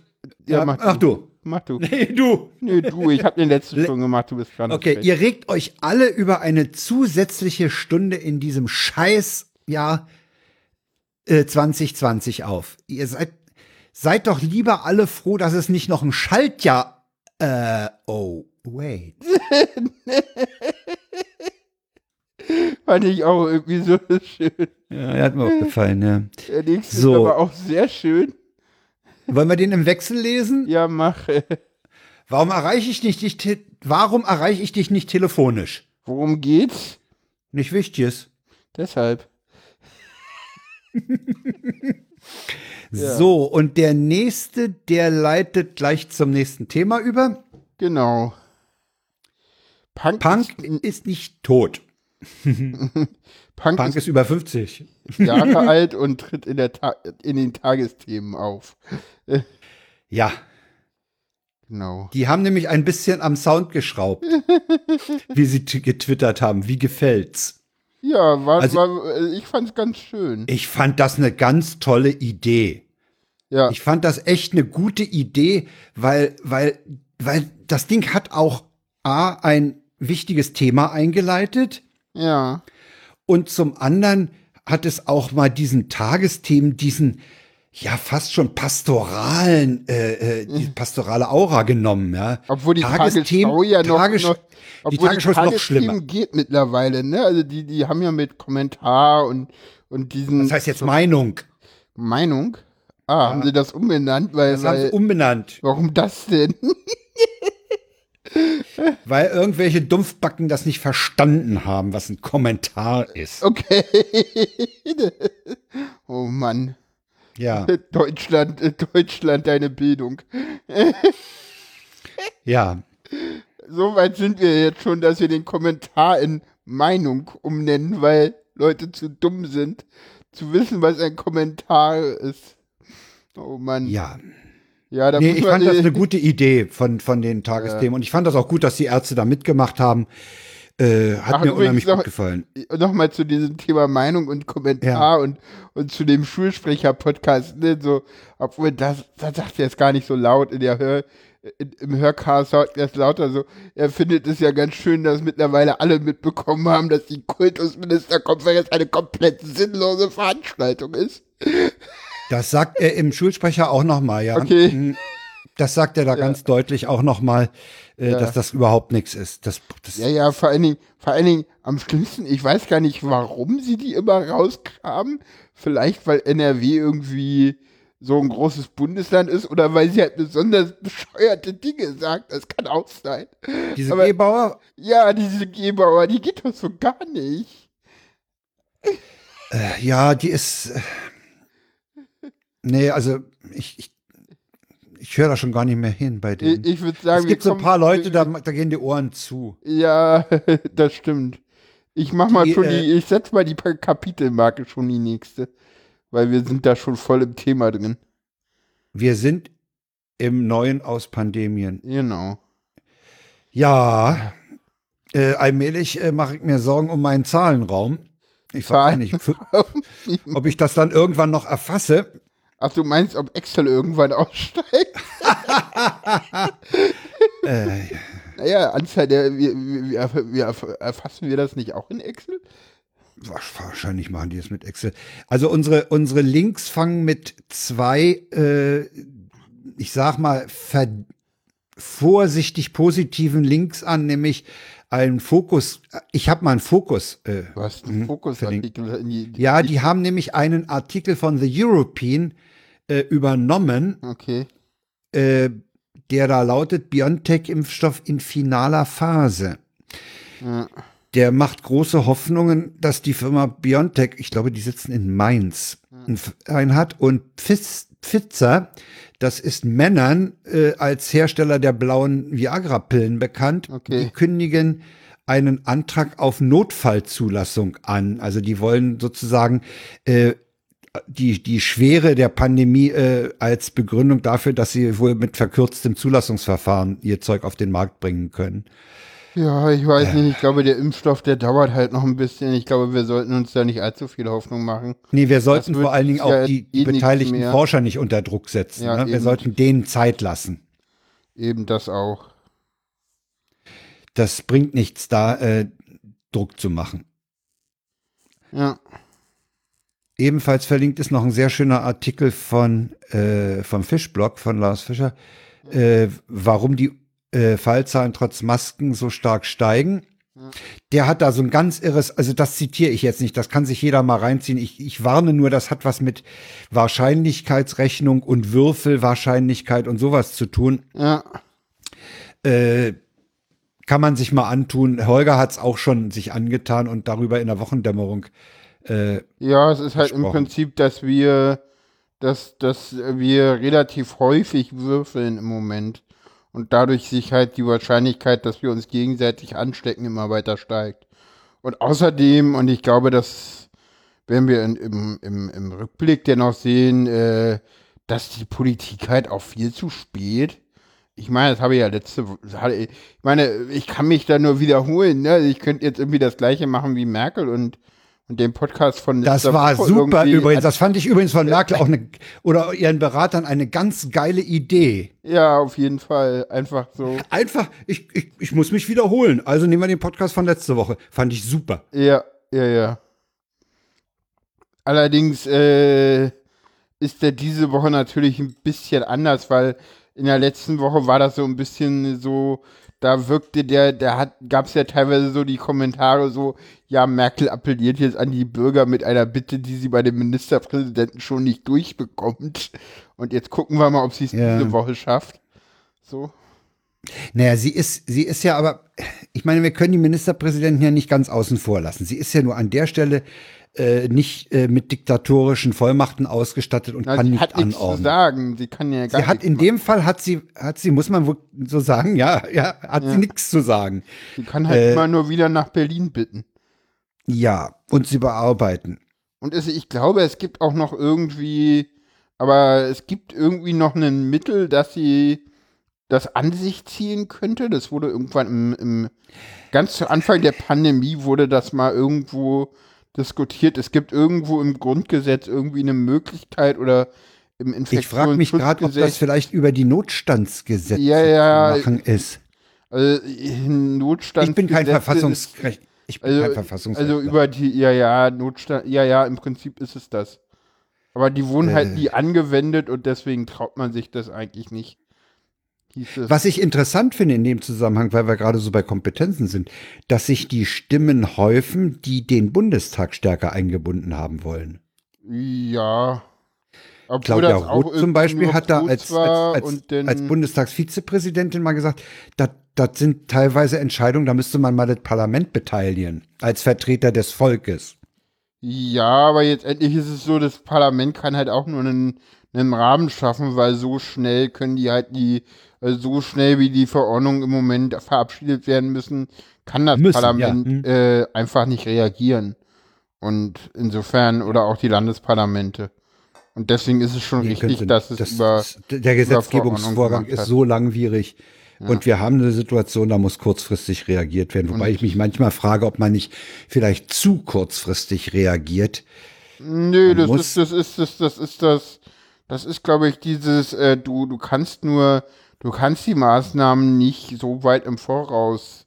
Ja, mach
ach du.
Mach du. <laughs>
Nee, du.
Nö, du, ich habe den letzten schon gemacht, du bist dran.
Okay, ihr regt euch alle über eine zusätzliche Stunde in diesem Scheißjahr äh, 2020 auf. Ihr seid, seid doch lieber alle froh, dass es nicht noch ein Schaltjahr. Äh, oh, wait. <laughs>
Fand ich auch irgendwie so schön.
Ja, der hat mir auch gefallen, ja.
Der nächste
So.
ist aber auch sehr schön.
Wollen wir den im Wechsel lesen?
Ja, mach. äh,
Warum erreiche ich dich nicht, te- warum erreiche ich dich nicht telefonisch?
Worum geht's?
Nicht Wichtiges.
Deshalb. Ja. <laughs>
So, und der nächste, der leitet gleich zum nächsten Thema über.
Genau. <laughs> Punk,
Punk
ist
ist nicht tot.
Punk,
Punk
ist
über 50.
Jahre <laughs> alt und tritt in, in den Tagesthemen auf. <laughs>
Ja,
Genau.
die haben nämlich ein bisschen am Sound geschraubt, wie sie getwittert haben. Wie gefällt's?
Ja, war,
Also-
war, äh, ich fand's ganz schön.
Ich fand das eine ganz tolle Idee.
Ja,
Ich fand das echt eine gute Idee, weil, weil, weil das Ding hat auch A, ein wichtiges Thema eingeleitet
ja,
und zum anderen hat es auch mal diesen Tagesthemen, diesen ja fast schon pastoralen, äh, äh, die pastorale Aura genommen, ja.
obwohl die
Tagesthemen-
ja noch,
Tages-
noch
die Tagesschau ist noch
Tagesthemen
schlimmer.
geht mittlerweile, ne? Also die, die haben ja mit Kommentar und, und diesen
Das heißt jetzt Meinung.
Meinung. Ah, haben sie das umbenannt, weil,
Das haben sie umbenannt,
warum das denn? <laughs>
weil irgendwelche Dumpfbacken das nicht verstanden haben, was ein Kommentar ist.
Okay. <laughs> oh Mann.
Ja,
Deutschland, Deutschland, deine Bildung. <laughs>
ja.
So weit sind wir jetzt schon, dass wir den Kommentar in Meinung umnennen, weil Leute zu dumm sind, zu wissen, was ein Kommentar ist. Oh Mann.
Ja.
Ja, da
Nee, ich fand das eine gute Idee von, von den Tagesthemen. Und ich fand das auch gut, dass die Ärzte da mitgemacht haben. Äh, hat
Ach,
mir unheimlich
noch-
gut gefallen.
Nochmal zu diesem Thema Meinung und Kommentar und, und zu dem Schulsprecher-Podcast, ne, so, obwohl das, das sagt er jetzt gar nicht so laut in der Hör, in, im Hörcast er es lauter so, er findet es ja ganz schön, dass mittlerweile alle mitbekommen haben, dass die Kultusministerkonferenz eine komplett sinnlose Veranstaltung ist.
Das sagt er im Schulsprecher auch nochmal, ja.
Okay.
Mhm. Das sagt er da ganz deutlich auch nochmal, äh, dass das überhaupt nichts ist. Das, das,
Ja, ja, vor allen Dingen, vor allen Dingen am schlimmsten, ich weiß gar nicht, warum sie die immer rauskramen. Vielleicht, weil NRW irgendwie so ein großes Bundesland ist oder weil sie halt besonders bescheuerte Dinge sagt. Das kann auch sein.
diese
aber-
Gebauer,
Ja, diese Gebauer, die geht doch so gar nicht.
äh, ja, die ist. Äh, nee, also ich, ich, ich höre da schon gar nicht mehr hin bei
Ich,
denen.
ich würde sagen,
es gibt so ein paar Leute, da, da gehen die Ohren zu.
Ja, <laughs> das stimmt. Ich mach mal
Die,
schon
äh,
die, ich setz mal die Kapitelmarke schon die nächste. Weil wir sind da schon voll im Thema drin.
Wir sind im Neuen aus Pandemien.
Genau.
Ja, äh, allmählich äh, mache ich mir Sorgen um meinen Zahlenraum. Ich weiß nicht, <laughs> ob ich das dann irgendwann noch erfasse.
Ach, du meinst, ob Excel irgendwann <laughs> aussteigt? <laughs>
Äh,
Naja, Anzahl der, wir, wir, wir erfassen wir das nicht auch in Excel?
wahrscheinlich machen die es mit Excel. Also unsere, unsere Links fangen mit zwei, äh, ich sag mal, vorsichtig positiven Links an, nämlich ein Fokus. Ich habe mal einen Fokus. Äh,
Du hast
Mhm,
einen Fokusartikel
ja, die haben nämlich einen Artikel von The European äh, übernommen,
Okay.
äh, der da lautet BioNTech-Impfstoff in finaler Phase.
Ja.
Der macht große Hoffnungen, dass die Firma BioNTech, ich glaube, die sitzen in Mainz, einen F- einen hat und Pfiz- Pfizer, das ist Männern äh, als Hersteller der blauen Viagra-Pillen bekannt.
Okay.
Die kündigen einen Antrag auf Notfallzulassung an. Also die wollen sozusagen äh, die, die Schwere der Pandemie äh, als Begründung dafür, dass sie wohl mit verkürztem Zulassungsverfahren ihr Zeug auf den Markt bringen können.
Ja, ich weiß nicht. Ich glaube, der Impfstoff, der dauert halt noch ein bisschen. Ich glaube, wir sollten uns da nicht allzu viel Hoffnung machen.
Nee, wir sollten vor allen Dingen auch
ja
die,
eh
beteiligten. Forscher nicht unter Druck setzen.
Ja,
ne? Wir sollten denen Zeit lassen.
Eben das auch.
Das bringt nichts, da äh, Druck zu machen.
Ja.
Ebenfalls verlinkt ist noch ein sehr schöner Artikel von äh, vom Fischblog von Lars Fischer, äh, warum die äh, Fallzahlen trotz Masken so stark steigen. Der hat da so ein ganz irres, also das zitiere ich jetzt nicht, das kann sich jeder mal reinziehen. Ich, ich warne nur, das hat was mit Wahrscheinlichkeitsrechnung und Würfelwahrscheinlichkeit und sowas zu tun.
Ja.
Äh, kann man sich mal antun. Holger hat es auch schon sich angetan und darüber in der Wochendämmerung. Äh,
Ja, es ist halt im
Versprochen.
Prinzip, dass wir, dass, dass wir relativ häufig würfeln im Moment. Und dadurch sich halt die Wahrscheinlichkeit, dass wir uns gegenseitig anstecken, immer weiter steigt. Und außerdem, und ich glaube, das werden wir in, im, im, im Rückblick dennoch sehen, äh, dass die Politik halt auch viel zu spät. Ich meine, das habe ich ja letzte Wo- hatte ich ich meine, ich kann mich da nur wiederholen, ne? Ich könnte jetzt irgendwie das gleiche machen wie Merkel und, den Podcast von
das war
Woche
super übrigens. Das fand ich übrigens von Merkel auch eine, <laughs> oder ihren Beratern eine ganz geile Idee.
Ja, auf jeden Fall. Einfach so.
Einfach, ich, ich, ich muss mich wiederholen. Also nehmen wir den Podcast von letzte Woche. Fand ich super.
Ja, ja, ja. Allerdings äh, ist der diese Woche natürlich ein bisschen anders, weil in der letzten Woche war das so ein bisschen so, da wirkte der, der hat, gab es ja teilweise so die Kommentare so, ja, Merkel appelliert jetzt an die Bürger mit einer Bitte, die sie bei dem Ministerpräsidenten schon nicht durchbekommt. Und jetzt gucken wir mal, ob sie es
Ja.
diese Woche schafft. So.
Naja, sie ist, sie ist ja aber, ich meine, wir können die Ministerpräsidenten ja nicht ganz außen vor lassen. Sie ist ja nur an der Stelle äh, nicht äh, mit diktatorischen Vollmachten ausgestattet und
Na,
kann
sie
nicht
hat nichts zu
anordnen.
sagen. Sie kann ja gar
Sie hat in dem Fall hat sie, hat sie, muss man so sagen, ja, ja, hat sie nichts zu sagen.
Sie kann halt
Äh,
immer nur wieder nach Berlin bitten.
Ja, und sie bearbeiten.
Und es, ich glaube, es gibt auch noch irgendwie, aber es gibt irgendwie noch ein Mittel, dass sie das an sich ziehen könnte. Das wurde irgendwann im, im ganz zu Anfang der Pandemie wurde das mal irgendwo diskutiert. Es gibt irgendwo im Grundgesetz irgendwie eine Möglichkeit oder im
Ich frage mich gerade, ob das vielleicht über die Notstandsgesetze
ja, ja,
zu machen ist.
Also Notstand.
Ich bin kein Verfassungsrecht. Ich bin
also,
kein Verfassungsrechtler.
Also über die, ja, ja, Notstand, ja, ja, im Prinzip ist es das. Aber die wurden halt
Äh.
nie angewendet und deswegen traut man sich das eigentlich nicht.
Was ich interessant finde in dem Zusammenhang, weil wir gerade so bei Kompetenzen sind, dass sich die Stimmen häufen, die den Bundestag stärker eingebunden haben wollen.
Ja. Obwohl
Claudia Roth zum Beispiel hat da als, als, als, als Bundestagsvizepräsidentin mal gesagt, das das sind teilweise Entscheidungen, da müsste man mal das Parlament beteiligen, als Vertreter des Volkes.
Ja, aber jetzt endlich ist es so, das Parlament kann halt auch nur einen, einen Rahmen schaffen, weil so schnell können die halt die, so schnell wie die Verordnungen im Moment verabschiedet werden müssen, kann das
Müssen,
Parlament
ja. Hm.
äh, einfach nicht reagieren. Und insofern, oder auch die Landesparlamente. Und deswegen ist es schon
Die
richtig,
könnte-
dass es
das-
über,
der Gesetzgebungsvorgang ist so langwierig. Und wir haben eine Situation, da muss kurzfristig reagiert werden. Wobei
Und-
ich mich manchmal frage, ob man nicht vielleicht zu kurzfristig reagiert.
Nö, das ist, das ist, das, das ist das, das ist, glaube ich, dieses, äh, du, du kannst nur, du kannst die Maßnahmen nicht so weit im Voraus.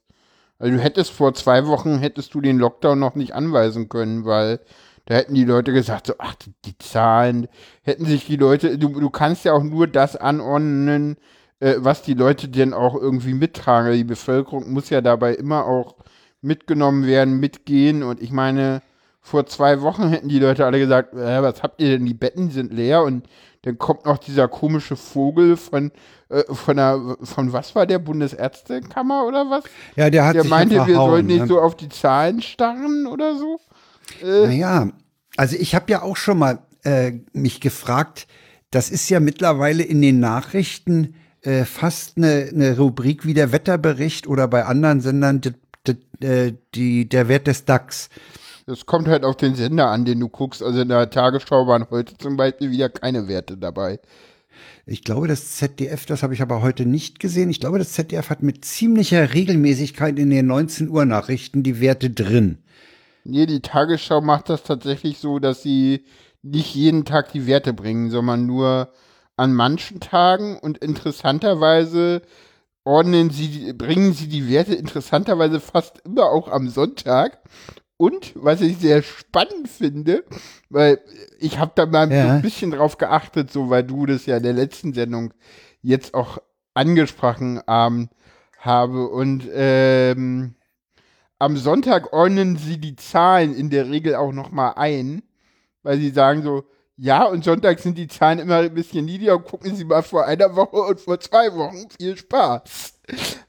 Also du hättest vor zwei Wochen, hättest du den Lockdown noch nicht anweisen können, weil da hätten die Leute gesagt, so, ach, die, Zahlen, hätten sich die Leute, du, du kannst ja auch nur das anordnen, äh, was die Leute denn auch irgendwie mittragen. Die Bevölkerung muss ja dabei immer auch mitgenommen werden, mitgehen und ich meine, vor zwei Wochen hätten die Leute alle gesagt, äh, was habt ihr denn, die Betten sind leer und dann kommt noch dieser komische Vogel von, von der, von was war der, Bundesärztekammer oder was?
Ja, der hat
Der
sich
meinte, wir sollen nicht
ne?
so auf die Zahlen starren oder so.
Naja, also ich habe ja auch schon mal äh, mich gefragt, das ist ja mittlerweile in den Nachrichten äh, fast eine, eine Rubrik wie der Wetterbericht oder bei anderen Sendern die, die, äh, die, der Wert des DAX.
Das kommt halt auf den Sender an, den du guckst. Also in der Tagesschau waren heute zum Beispiel wieder keine Werte dabei.
Ich glaube, das ZDF, das habe ich aber heute nicht gesehen. Ich glaube, das ZDF hat mit ziemlicher Regelmäßigkeit in den 19 Uhr Nachrichten die Werte drin.
Nee, die Tagesschau macht das tatsächlich so, dass sie nicht jeden Tag die Werte bringen, sondern nur an manchen Tagen und interessanterweise ordnen sie, bringen sie die Werte interessanterweise fast immer auch am Sonntag. Und was ich sehr spannend finde, weil ich habe da mal
Ja.
ein bisschen drauf geachtet, so weil du das ja in der letzten Sendung jetzt auch angesprochen ähm, habe und ähm, am Sonntag ordnen sie die Zahlen in der Regel auch noch mal ein, weil sie sagen so, ja, und Sonntag sind die Zahlen immer ein bisschen niedriger. Gucken Sie mal vor einer Woche und vor zwei Wochen. Viel Spaß.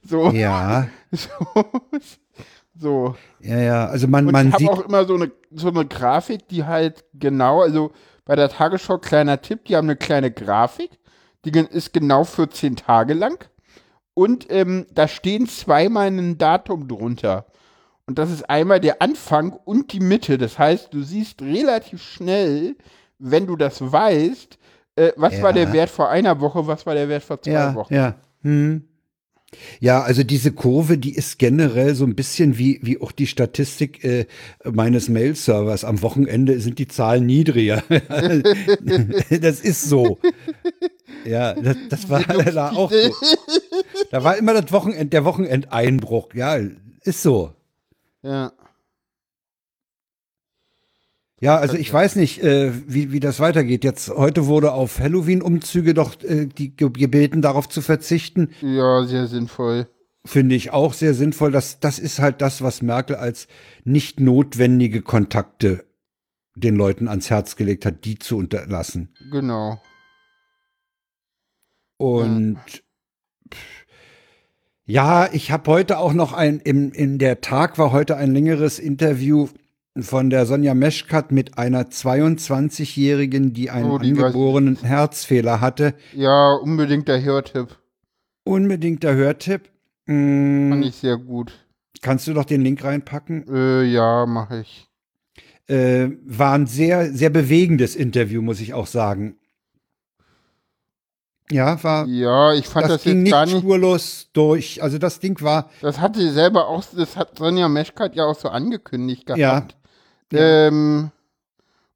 So,
Ja, <laughs>
so, so.
ja, ja. Also man,
Und
man
ich habe
sieht.
auch immer so eine, so eine Grafik, die halt genau, also bei der Tagesschau, kleiner Tipp, die haben eine kleine Grafik, die ist genau 14 Tage lang. Und ähm, da stehen zweimal ein Datum drunter. Und das ist einmal der Anfang und die Mitte. Das heißt, du siehst relativ schnell, wenn du das weißt, äh, was
Ja.
war der Wert vor einer Woche, was war der Wert vor zwei
ja,
Wochen.
Ja. Hm. Ja, also diese Kurve, die ist generell so ein bisschen wie, wie auch die Statistik äh, meines Mail-Servers. Am Wochenende sind die Zahlen niedriger. <laughs> das ist so. Ja, das, das war da auch so. Da war immer das Wochenend, der Wochenendeinbruch. Ja, ist so.
Ja.
Ja, also ich weiß nicht, äh, wie, wie das weitergeht. Jetzt heute wurde auf Halloween-Umzüge doch äh, die ge- gebeten, darauf zu verzichten.
ja, sehr sinnvoll.
Finde ich auch sehr sinnvoll. Das, das ist halt das, was Merkel als nicht notwendige Kontakte den Leuten ans Herz gelegt hat, die zu unterlassen.
Genau.
Und pff, ja, ich habe heute auch noch ein, im, in der Tag war heute ein längeres Interview von der Sonja Meschkat mit einer 22-Jährigen, die einen
Oh, die
angeborenen Herzfehler hatte.
Ja, unbedingt der Hörtipp.
Unbedingter Hörtipp. Mm,
Fand ich sehr gut.
kannst du doch den Link reinpacken?
Äh, ja, mache ich.
Äh, war ein sehr, sehr bewegendes Interview, muss ich auch sagen. Ja, war.
Ja, ich fand das,
das ging
jetzt gar
nicht
nicht.
spurlos durch. Also das Ding war.
Das hat sie selber auch, das hat Sonja Meschkat ja auch so angekündigt gehabt.
Ja.
Ähm,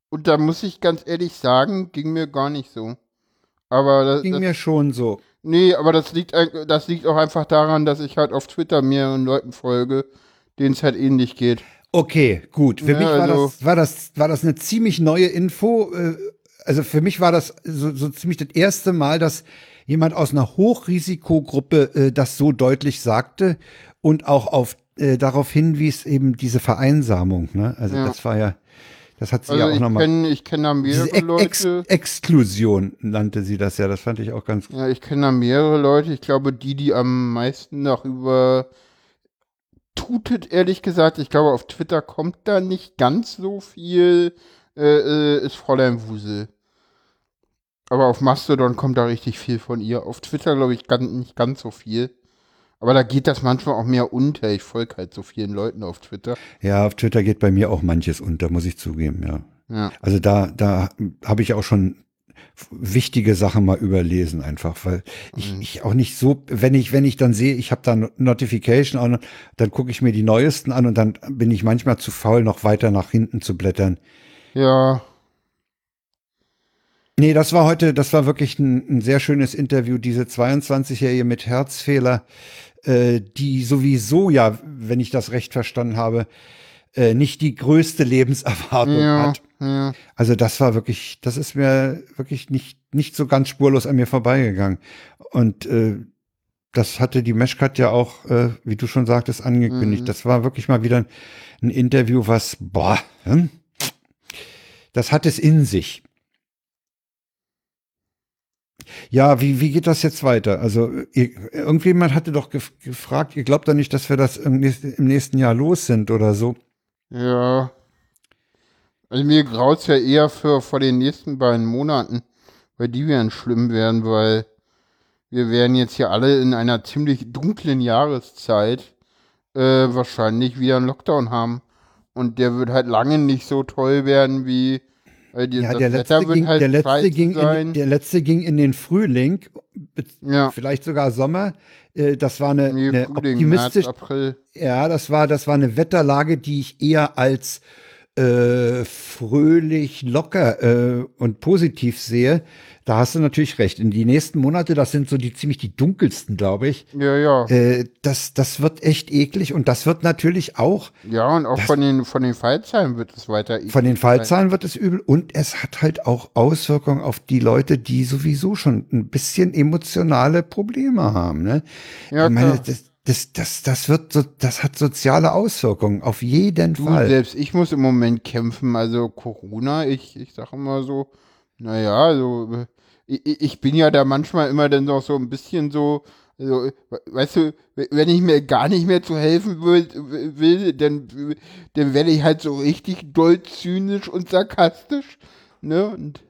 und da muss ich ganz ehrlich sagen, ging mir gar nicht so. Aber das,
Ging
das,
mir schon so.
nee, aber das liegt, das liegt auch einfach daran, dass ich halt auf Twitter mehreren Leuten folge, denen es halt ähnlich geht.
Okay, gut. Für
Ja,
mich war,
also-
das, war, das, war das eine ziemlich neue Info. äh, Also für mich war das so, so ziemlich das erste Mal, dass jemand aus einer Hochrisikogruppe äh, das so deutlich sagte und auch auf äh, darauf hinwies eben diese Vereinsamung. Ne? Also
Ja.
das war ja, das hat sie
Also
ja auch
ich
nochmal.
kenne ich kenn da mehrere
Diese Ex
Leute.
Exklusion nannte sie das ja. Das fand ich auch ganz
Ja, ich kenne da mehrere Leute. Ich glaube, die, die am meisten darüber tutet, ehrlich gesagt, ich glaube, auf Twitter kommt da nicht ganz so viel, äh, äh, ist Fräulein Wusel. Aber auf Mastodon kommt da richtig viel von ihr. Auf Twitter, glaube ich, ganz, nicht ganz so viel. Aber da geht das manchmal auch mehr unter. Ich folge halt so vielen Leuten auf Twitter.
Ja, auf Twitter geht bei mir auch manches unter, muss ich zugeben, ja.
Ja.
Also da, da habe ich auch schon wichtige Sachen mal überlesen einfach, weil ich,
Mhm.
ich auch nicht so, wenn ich, wenn ich dann sehe, ich habe da No- Notification an, dann gucke ich mir die neuesten an und dann bin ich manchmal zu faul, noch weiter nach hinten zu blättern.
Ja,
Nee, das war heute, das war wirklich ein, ein sehr schönes Interview, diese 22-Jährige mit Herzfehler, äh, die sowieso ja, wenn ich das recht verstanden habe, äh, nicht die größte Lebenserwartung
ja,
hat.
ja.
Also das war wirklich, das ist mir wirklich nicht, nicht so ganz spurlos an mir vorbeigegangen. Und äh, das hatte die Meshkat ja auch, äh, wie du schon sagtest, angekündigt.
Mhm.
Das war wirklich mal wieder ein, ein Interview, was, boah, hm? das hat es in sich. Ja, wie, wie geht das jetzt weiter? Also, irgendjemand hatte doch gef gefragt, ihr glaubt doch nicht, dass wir das im nächsten, im nächsten Jahr los sind oder so.
Ja. Also mir graut's ja eher für vor den nächsten beiden Monaten, weil die werden schlimm werden, weil wir werden jetzt hier alle in einer ziemlich dunklen Jahreszeit äh, wahrscheinlich wieder einen Lockdown haben. Und der wird halt lange nicht so toll werden wie weil die,
Ja, der letzte, ging,
halt
der, letzte ging in, der letzte ging in den Frühling,
ja,
vielleicht sogar Sommer. Äh, Das war eine,
nee,
eine optimistisch,
März,
ja, das war, das war eine Wetterlage, die ich eher als äh, fröhlich, locker äh, und positiv sehe. Da hast du natürlich recht. In die nächsten Monate, das sind so die ziemlich die dunkelsten, glaube ich.
Ja, ja.
Äh, das, das wird echt eklig und das wird natürlich auch
ja, und auch
das-
von den, von den Fallzahlen wird es weiter.
Von den
eklig.
Fallzahlen wird es übel und es hat halt auch Auswirkungen auf die Leute, die sowieso schon ein bisschen emotionale Probleme haben. Ne?
Ja,
ich meine,
klar.
das, das, das, das wird so, das hat soziale Auswirkungen auf jeden
Du,
Fall.
selbst ich muss im Moment kämpfen. Also Corona, ich, ich sage immer so, naja, also äh, ich, ich bin ja da manchmal immer dann noch so ein bisschen so, also, we- weißt du, we- wenn ich mir gar nicht mehr zu helfen will, will dann, dann werde ich halt so richtig doll zynisch und sarkastisch. Ne? Und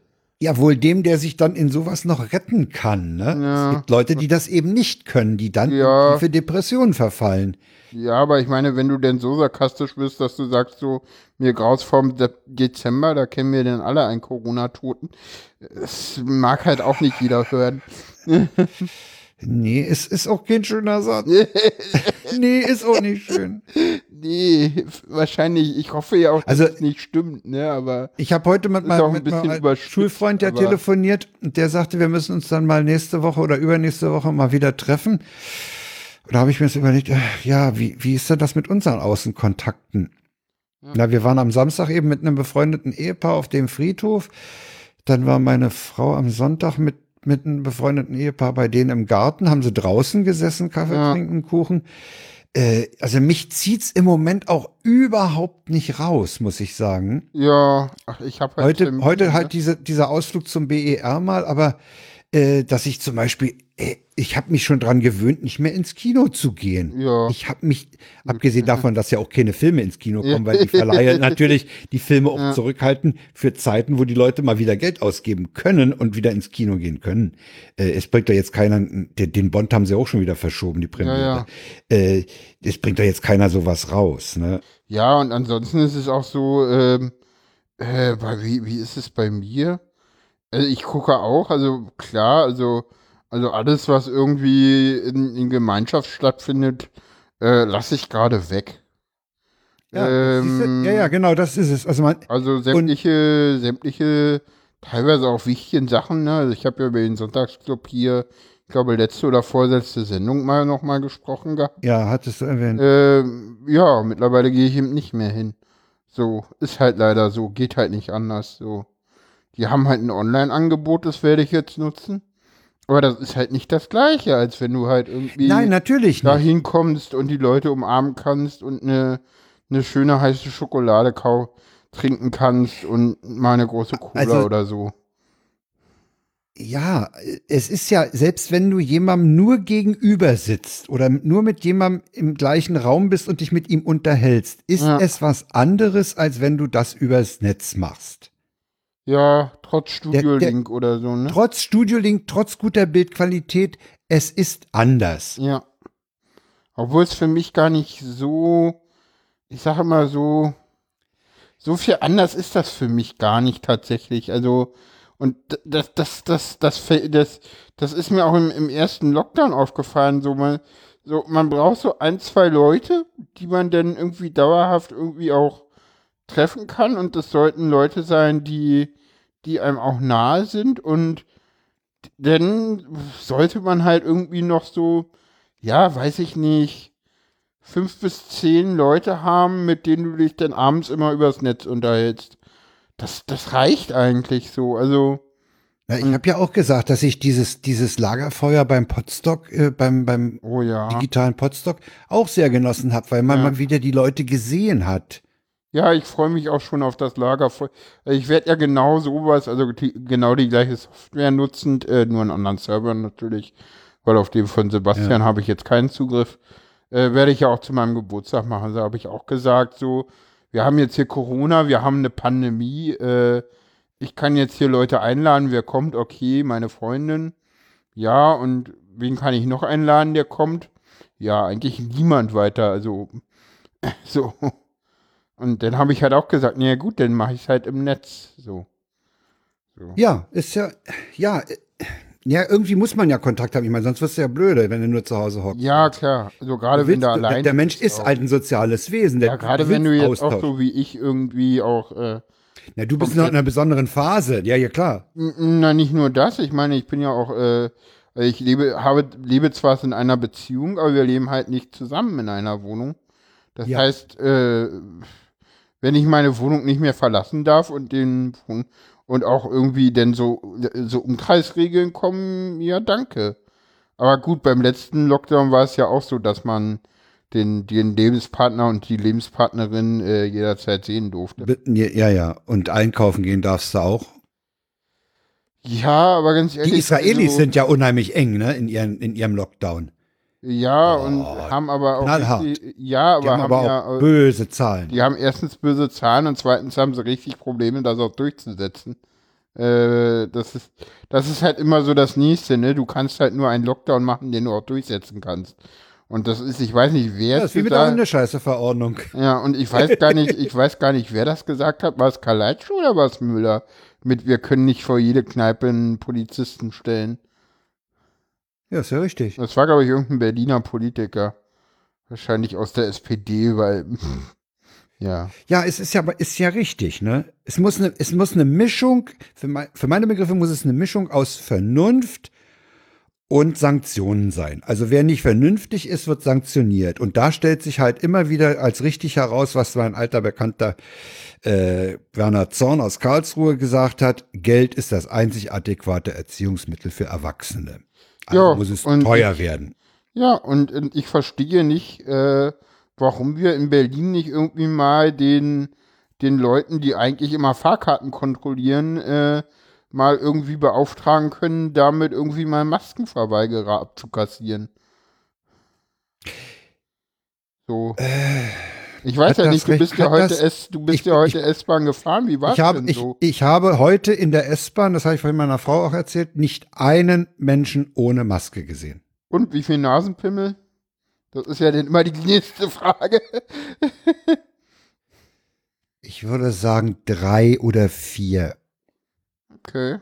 Ja, wohl dem, der sich dann in sowas noch retten kann. Ne?
Ja.
Es gibt Leute, die das eben nicht können, die dann
Ja.
in tiefe Depressionen verfallen.
ja, aber ich meine, wenn du denn so sarkastisch bist, dass du sagst so, mir graus vom De Dezember, da kennen wir denn alle einen Corona-Toten. Das mag halt auch nicht jeder hören. <laughs>
Nee, es ist auch kein schöner Satz. <laughs> nee, ist auch nicht schön.
Nee, wahrscheinlich, ich hoffe ja auch, dass
Also-
es nicht stimmt, ne, aber
Ich habe heute mit meinem, mit Schulfreund ja telefoniert und der sagte, wir müssen uns dann mal nächste Woche oder übernächste Woche mal wieder treffen. Und da habe ich mir jetzt überlegt, äh, ja, wie, wie ist denn das mit unseren Außenkontakten? Na, wir waren am Samstag eben mit einem befreundeten Ehepaar auf dem Friedhof. Dann war meine Frau am Sonntag mit, mit einem befreundeten Ehepaar bei denen im Garten, haben sie draußen gesessen, Kaffee
Ja.
trinken, Kuchen. Äh, also mich zieht's im Moment auch überhaupt nicht raus, muss ich sagen.
ja, ach, ich habe halt
Heute, heute
ne?
halt diese, dieser Ausflug zum BER mal, aber äh, dass ich zum Beispiel, äh, ich habe mich schon dran gewöhnt, nicht mehr ins Kino zu gehen.
Ja.
Ich habe mich, abgesehen davon, dass ja auch keine Filme ins Kino kommen, weil die Verleiher <laughs> natürlich die Filme auch zurückhalten für Zeiten, wo die Leute mal wieder Geld ausgeben können und wieder ins Kino gehen können. Äh, es bringt da jetzt keiner, den, den Bond haben sie auch schon wieder verschoben, die Premiere. Äh, es bringt da jetzt keiner sowas raus. Ne?
Ja, und ansonsten ist es auch so, ähm, äh, wie, wie ist es bei mir? Also ich gucke auch, also klar, also Also alles, was irgendwie in, in Gemeinschaft stattfindet, äh, lasse ich gerade weg.
Ja,
Ähm,
ja, ja, genau, das ist es. Also man,
Also sämtliche, sämtliche, teilweise auch wichtigen Sachen, ne? Also ich habe ja über den Sonntagsclub hier, ich glaube, letzte oder vorletzte Sendung mal nochmal gesprochen gehabt.
ja, hattest du erwähnt.
Ähm, ja, mittlerweile gehe ich eben nicht mehr hin. So, ist halt leider so, geht halt nicht anders. So. Die haben halt ein Online-Angebot, das werde ich jetzt nutzen. Aber das ist halt nicht das gleiche, als wenn du halt irgendwie
Nein, natürlich
da
nicht.
hinkommst und die Leute umarmen kannst und eine, eine schöne heiße Schokolade kau trinken kannst und mal eine große Cola
Also-
oder so.
Ja, es ist ja, selbst wenn du jemandem nur gegenüber sitzt oder nur mit jemandem im gleichen Raum bist und dich mit ihm unterhältst, ist
Ja.
es was anderes, als wenn du das übers Netz machst.
Ja, trotz
der-
Studio-Link oder so, ne?
Trotz Studio-Link, trotz guter Bildqualität, es ist anders.
Ja. Obwohl es für mich gar nicht so, ich sage mal so, so viel anders ist das für mich gar nicht tatsächlich. Also, und das, das, das, das, fä- das, das ist mir auch im, im ersten Lockdown aufgefallen. So, man, so, man braucht so ein, zwei Leute, die man dann irgendwie dauerhaft irgendwie auch treffen kann. Und das sollten Leute sein, die, die einem auch nahe sind. Und dann sollte man halt irgendwie noch so, ja, weiß ich nicht, fünf bis zehn Leute haben, mit denen du dich dann abends immer übers Netz unterhältst. Das, das reicht eigentlich so. Also,
Ja, ich habe ja auch gesagt, dass ich dieses, dieses Lagerfeuer beim Podstock, äh, beim, beim
oh ja.
digitalen Podstock auch sehr genossen habe, weil man
Ja.
mal wieder die Leute gesehen hat.
Ja, ich freue mich auch schon auf das Lagerfeuer. Ich werde ja genau sowas, also die, genau die gleiche Software nutzend, äh, nur einen anderen Server natürlich, weil auf dem von Sebastian habe ich jetzt keinen Zugriff. Äh, werde ich ja auch zu meinem Geburtstag machen. Also habe ich auch gesagt, so, wir haben jetzt hier Corona, wir haben eine Pandemie, äh, ich kann jetzt hier Leute einladen, wer kommt, okay, meine Freundin. Ja, und wen kann ich noch einladen, der kommt? Ja, eigentlich niemand weiter, also <laughs> so. Und dann habe ich halt auch gesagt, naja gut, dann mache ich es halt im Netz. So. so.
Ja, ist ja, ja, äh, ja, irgendwie muss man ja Kontakt haben. Ich meine, sonst wirst du ja blöde, wenn du nur zu Hause hockst.
Ja, klar. Also gerade wenn du allein
der Mensch
bist
ist
auch.
halt ein soziales Wesen. Der,
Ja, gerade wenn du jetzt auch
Austausch.
so wie ich irgendwie auch, äh,
Ja, du bist noch in einer besonderen Phase. Ja, ja, klar.
na nicht nur das, ich meine, ich bin ja auch, äh, ich lebe, habe, lebe zwar in einer Beziehung, aber wir leben halt nicht zusammen in einer Wohnung. Das
Ja.
heißt, äh, wenn ich meine Wohnung nicht mehr verlassen darf und den und auch irgendwie denn so, so Umkreisregeln kommen, ja, danke. Aber gut, beim letzten Lockdown war es ja auch so, dass man den, den Lebenspartner und die Lebenspartnerin äh, jederzeit sehen durfte.
Ja, ja. Und einkaufen gehen darfst du auch.
Ja, aber ganz ehrlich.
Die Israelis
also,
sind ja unheimlich eng, ne, in, ihren, in ihrem Lockdown.
Ja,
Oh,
und haben aber auch. richtig- ja, aber
haben
haben,
aber
ja.
auch
äh,
böse Zahlen.
Die haben erstens böse Zahlen und zweitens haben sie richtig Probleme, das auch durchzusetzen. Äh, das ist, das ist halt immer so das Nächste, ne? Du kannst halt nur einen Lockdown machen, den du auch durchsetzen kannst. Und das ist, ich weiß nicht, wer
Ja,
es
ist wie mit der
gesagt
Hundescheiße-Verordnung.
Ja, und ich weiß gar nicht, ich weiß gar nicht, wer das gesagt hat. War es Kaleitsch oder war es Müller? Mit wir können nicht vor jede Kneipe einen Polizisten stellen.
Ja, ist ja richtig.
Das war, glaube ich, irgendein Berliner Politiker. Wahrscheinlich aus der SPD, weil, <laughs> ja.
Ja, es ist ja, ist ja richtig, ne? Es muss eine, es muss eine Mischung, für, mein, für meine Begriffe muss es eine Mischung aus Vernunft und Sanktionen sein. Also wer nicht vernünftig ist, wird sanktioniert. Und da stellt sich halt immer wieder als richtig heraus, was mein alter Bekannter äh, Werner Zorn aus Karlsruhe gesagt hat, Geld ist das einzig adäquate Erziehungsmittel für Erwachsene. Also
Ja,
muss es
und
teuer
ich-
werden.
Ja, und, und ich verstehe nicht, äh, warum wir in Berlin nicht irgendwie mal den, den Leuten, die eigentlich immer Fahrkarten kontrollieren, äh, mal irgendwie beauftragen können, damit irgendwie mal Maskenverweigerer abzukassieren. So. Ich weiß
hat
ja nicht, du bist ja heute
das-
S, du bist
ich-
ja heute S-Bahn gefahren, wie war's
Ich habe,
denn
ich,
so?
ich habe heute in der S-Bahn, das habe ich vorhin meiner Frau auch erzählt, nicht einen Menschen ohne Maske gesehen.
Und wie viel Nasenpimmel? Das ist ja dann immer die nächste Frage. <laughs>
Ich würde sagen drei oder vier.
Okay.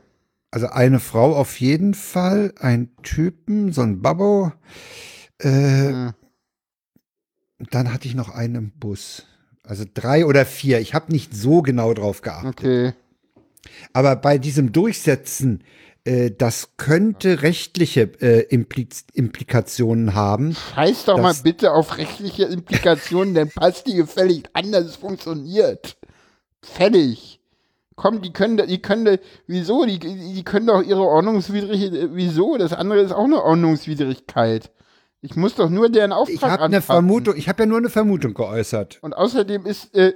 Also eine Frau auf jeden Fall, ein Typen, so ein Babbo. Äh,
Hm.
Dann hatte ich noch einen im Bus. Also drei oder vier. Ich habe nicht so genau drauf geachtet.
Okay.
Aber bei diesem Durchsetzen, äh, das könnte rechtliche äh, Impliz Implikationen haben.
Scheiß doch mal bitte auf rechtliche Implikationen, denn passt die gefällig an, dass es funktioniert. Fertig. Komm, die können, da- die können, da- wieso? Die, die können doch ihre ordnungswidrige, wieso? Das andere ist auch eine Ordnungswidrigkeit. Ich muss doch nur deren Auftrag
Ich habe eine. Vermutung, ich habe ja nur eine Vermutung geäußert.
Und außerdem ist, äh,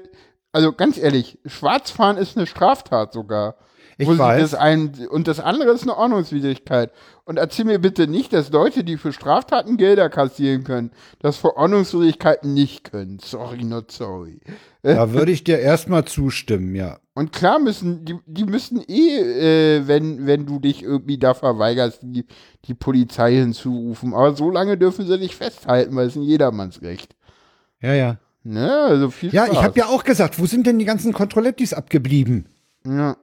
also ganz ehrlich, Schwarzfahren ist eine Straftat sogar.
Ich weiß.
Das ein, und das andere ist eine Ordnungswidrigkeit. Und erzähl mir bitte nicht, dass Leute, die für Straftaten Gelder kassieren können, das für Ordnungswidrigkeiten nicht können. Sorry, not sorry.
Da würde ich dir erstmal zustimmen, ja.
Und klar müssen, die, die müssen eh, äh, wenn, wenn du dich irgendwie da verweigerst, die, die Polizei hinzurufen. Aber so lange dürfen sie dich festhalten, weil es ein Jedermannsrecht.
Ja, ja.
Ne? Also viel
Ja,
Spaß.
ich habe ja auch gesagt, wo sind denn die ganzen Controlettis abgeblieben?
ja.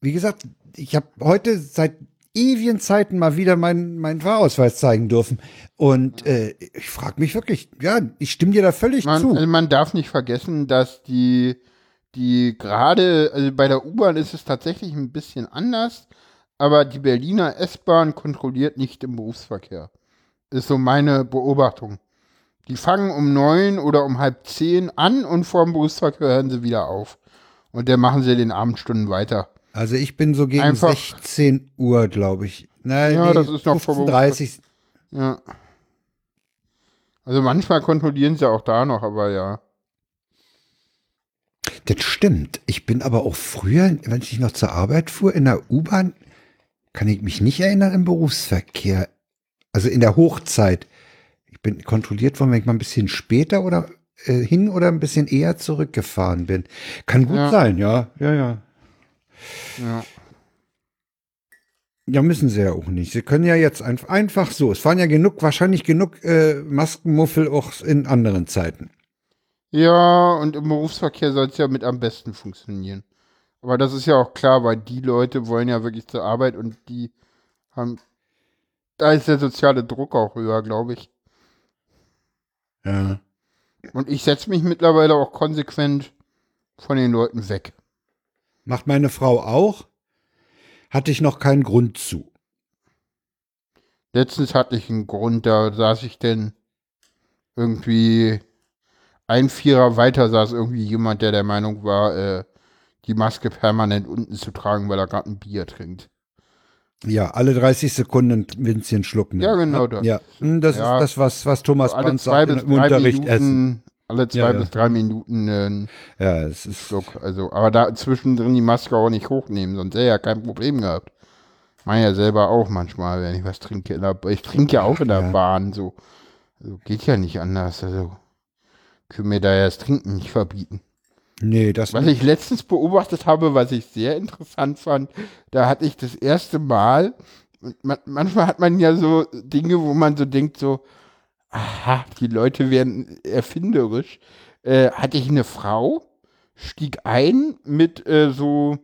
Wie gesagt, ich habe heute seit ewigen Zeiten mal wieder meinen meinen Fahrausweis zeigen dürfen. Und äh, ich frage mich wirklich, ja, ich stimme dir da völlig
Man,
zu.
also man darf nicht vergessen, dass die, die gerade, also bei der U-Bahn ist es tatsächlich ein bisschen anders, aber die Berliner S-Bahn kontrolliert nicht im Berufsverkehr. Ist so meine Beobachtung. Die fangen um neun oder um halb zehn an und vor dem Berufsverkehr hören sie wieder auf. Und dann machen sie den Abendstunden weiter.
Also ich bin so gegen
Einfach-
16 Uhr, glaube ich. Nein,
Ja, das ist noch vor
15:30.
Ja. Also manchmal kontrollieren sie auch da noch, aber ja.
Das stimmt. Ich bin aber auch früher, wenn ich noch zur Arbeit fuhr, in der U-Bahn, kann ich mich nicht erinnern im Berufsverkehr. Also in der Hochzeit. Ich bin kontrolliert worden, wenn ich mal ein bisschen später oder äh, hin oder ein bisschen eher zurückgefahren bin. Kann gut
Ja.
sein, ja. Ja, ja.
Ja.
Ja, müssen sie ja auch nicht. Sie können ja jetzt ein, einfach so. Es waren ja genug, wahrscheinlich genug äh, Maskenmuffel auch in anderen Zeiten.
Ja, und im Berufsverkehr soll es ja mit am besten funktionieren. Aber das ist ja auch klar, weil die Leute wollen ja wirklich zur Arbeit und die haben. Da ist der soziale Druck auch höher, glaube ich.
Ja.
Und ich setze mich mittlerweile auch konsequent von den Leuten weg.
Macht meine Frau auch. Hatte ich noch keinen Grund zu.
Letztens hatte ich einen Grund, da saß ich denn irgendwie ein Vierer weiter saß irgendwie jemand, der der Meinung war, äh, die Maske permanent unten zu tragen, weil er gerade ein Bier trinkt.
Ja, alle 30 Sekunden ein Winzchen schlucken.
Ja, genau das.
Ja, hm, das
Ja.
ist das, was, was Thomas
alle
Brandt sagt im Unterricht essen.
Alle zwei
Ja, ja.
bis drei Minuten einen
Ja, es ist,
Schluck. Also, aber da zwischendrin die Maske auch nicht hochnehmen, sonst hätte er ja kein Problem gehabt. Mach ja selber auch manchmal, wenn ich was trinke. Ich trinke ja auch in der
Ja.
Bahn, so. Also geht ja nicht anders. Also können mir da ja das Trinken nicht verbieten.
nee, das
Was ich letztens beobachtet habe, was ich sehr interessant fand, da hatte ich das erste Mal, man, manchmal hat man ja so Dinge, wo man so denkt, so, aha, die Leute werden erfinderisch. Äh, hatte ich eine Frau, stieg ein mit äh, so,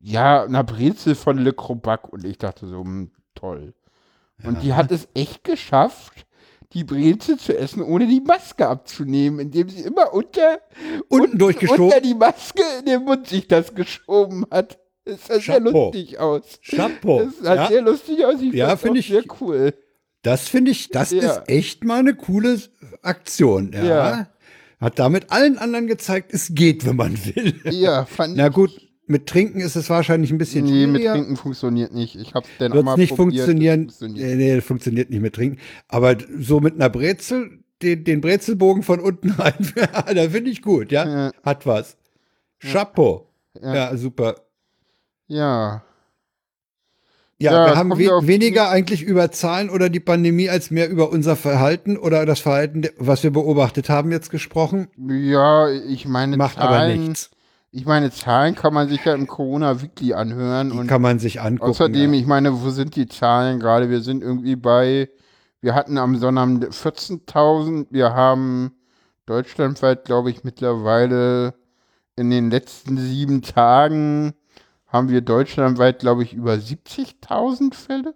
ja, einer Brezel von Le Crobac und ich dachte so, hm, toll. Und die hat es echt geschafft, die Brezel zu essen, ohne die Maske abzunehmen, indem sie immer unter
Unten durchgeschoben.
unter die Maske in den Mund sich das geschoben hat. Das sah sehr
Chapeau.
lustig aus.
Chapeau.
Das sah
Ja,
sehr lustig aus. Ich
Ja,
fand's
find
auch
ich-
sehr cool.
Das finde ich, das
Ja.
ist echt mal eine coole Aktion. Ja.
Ja.
Hat damit allen anderen gezeigt, es geht, wenn man will.
Ja, fand
Na gut, mit Trinken ist es wahrscheinlich ein bisschen
Nee, mit
schwieriger.
Trinken funktioniert nicht. Ich hab's dann auch
Wird
mal
nicht
probiert.
funktionieren.
Funktioniert.
Nee, nee, funktioniert nicht mit Trinken. Aber so mit einer Brezel, den, den Brezelbogen von unten <laughs> rein, da finde ich gut, ja?
Ja.
Hat was. Chapeau. Ja. super.
Ja.
Ja,
Ja,
wir haben we weniger eigentlich über Zahlen oder die Pandemie als mehr über unser Verhalten oder das Verhalten, was wir beobachtet haben, jetzt gesprochen.
Ja, ich meine
Macht
Zahlen.
aber nichts.
Ich meine, Zahlen kann man sich ja im Corona-Weekly anhören.
Die
und
kann man sich angucken.
Außerdem,
ja.
ich meine, wo sind die Zahlen gerade? Wir sind irgendwie bei, wir hatten am Sonnabend 14.000, wir haben deutschlandweit, glaube ich, mittlerweile in den letzten sieben Tagen haben wir deutschlandweit, glaube ich, über 70.000 Fälle.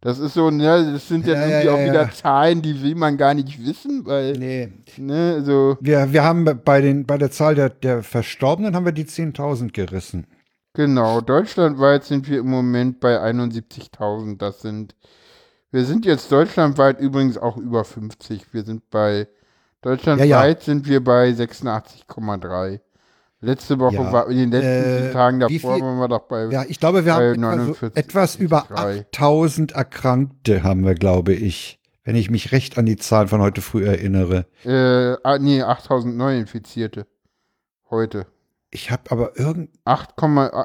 Das ist so, ne, das sind ja,
Ja,
irgendwie
ja,
auch
ja,
wieder. Zahlen, die will man gar nicht wissen, weil,
Nee.
ne, so,
Wir, wir haben bei, den, bei der Zahl der, der Verstorbenen haben wir die 10.000 gerissen.
genau, deutschlandweit sind wir im Moment bei 71.000. Das sind, wir sind jetzt deutschlandweit übrigens auch über 50. Wir sind bei, deutschlandweit sind wir bei 86,3. Letzte Woche
Ja.
war, in den letzten
Äh,
Tagen davor waren wir doch bei,
Ja, ich glaube, wir haben etwa, so,
49,
etwas über
3.
8000 Erkrankte haben wir, glaube ich. Wenn ich mich recht an die Zahlen von heute früh erinnere.
äh, ah, nee, 8000 Neuinfizierte. Heute.
Ich habe aber irgend.
8,-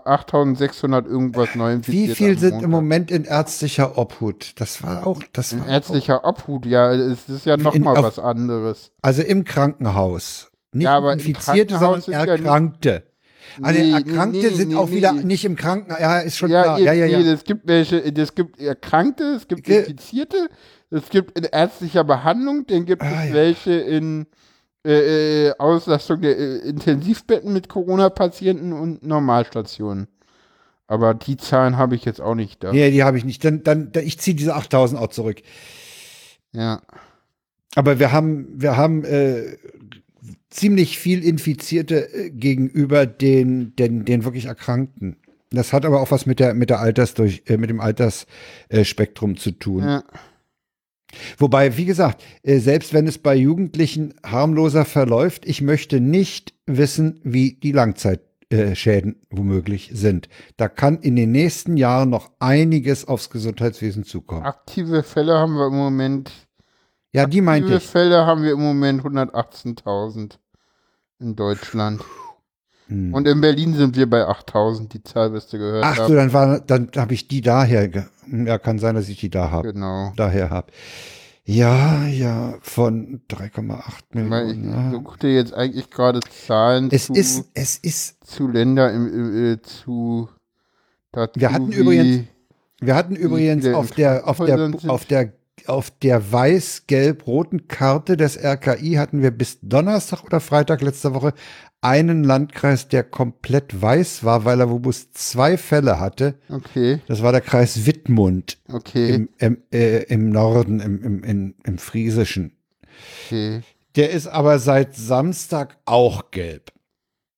8600 irgendwas Neuinfizierte.
Wie viel sind im. Moment in ärztlicher Obhut? Das war auch. Das
In
war
ärztlicher Obhut, ja, es ist ja
In-
nochmal
auf-
was anderes.
Auch, also im Krankenhaus. Nicht
Ja, aber
Infizierte, sondern
sind ja
Erkrankte. Also
Nee,
Erkrankte
nee,
sind
nee,
auch wieder nicht im Krankenhaus. Ja, ist schon
Ja,
klar. Ja, ja, ja.
es gibt welche, es gibt Erkrankte, es gibt
Ge-
Infizierte, es gibt in ärztlicher Behandlung, dann gibt
Ah,
es welche in äh, äh, Auslastung der äh, Intensivbetten mit Corona-Patienten und Normalstationen. Aber die Zahlen habe ich jetzt auch nicht da.
Nee, die habe ich nicht. Dann, dann, dann ich ziehe diese 8000 auch zurück.
Ja.
Aber wir haben, wir haben äh, ziemlich viel Infizierte äh, gegenüber den, den, den wirklich Erkrankten. Das hat aber auch was mit der, mit der Altersdurch, äh, mit dem Altersspektrum äh, zu tun.
ja.
Wobei, wie gesagt, äh, selbst wenn es bei Jugendlichen harmloser verläuft, ich möchte nicht wissen, wie die Langzeitschäden womöglich sind. Da kann in den nächsten Jahren noch einiges aufs Gesundheitswesen zukommen.
Aktive Fälle haben wir im Moment.
Ja, die meinte
Aktive
ich.
Fälle haben wir im Moment 118.000 in Deutschland.
Hm.
Und in Berlin sind wir bei 8.000, die Zahl wirst du gehört
Ach so, dann war, dann habe ich die daher. Ja, kann sein, dass ich die da habe.
Genau.
Daher habe. Ja, ja, von 3,8
Weil ich
Millionen. ja.
suchte jetzt eigentlich gerade Zahlen
Es
zu,
ist, es ist,
zu Ländern im, äh, zu dazu,
Wir hatten übrigens- wir hatten übrigens
viele
auf der, auf der,
Krankenhäusern sind.
auf der, auf der weiß-gelb-roten Karte des RKI hatten wir bis Donnerstag oder Freitag letzte Woche einen Landkreis, der komplett weiß war, weil er wo bloß zwei Fälle hatte.
Okay,
Das war der Kreis Wittmund
okay,
im, im, äh, im Norden, im, im, im, Friesischen.
okay.
Der ist aber seit Samstag auch gelb.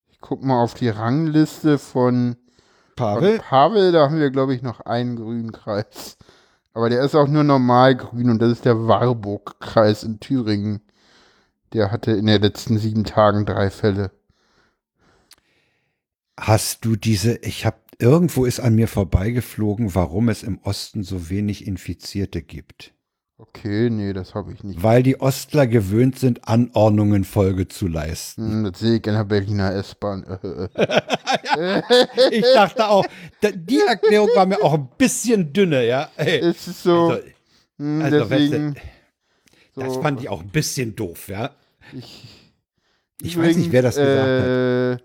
Ich guck mal auf die Rangliste von, von
Pavel?
Pavel. Da haben wir, glaube ich, noch einen grünen Kreis. Aber der ist auch nur normal grün und das ist der Warburg-Kreis in Thüringen. Der hatte in den letzten sieben Tagen drei Fälle.
Hast du diese, ich habe, irgendwo ist an mir vorbeigeflogen, warum es im Osten so wenig Infizierte gibt.
Okay, nee, das habe ich nicht.
Weil die Ostler gewöhnt sind, Anordnungen Folge zu leisten.
Hm, Das sehe ich in der Berliner S-Bahn. <laughs>
Ich dachte auch, die Erklärung war mir auch ein bisschen dünne, ja. Hey,
es ist so,
also,
hm,
also,
deswegen.
das
so,
fand ich auch ein bisschen doof, ja.
Ich,
Ich weiß nicht, wer das gesagt hat.
äh,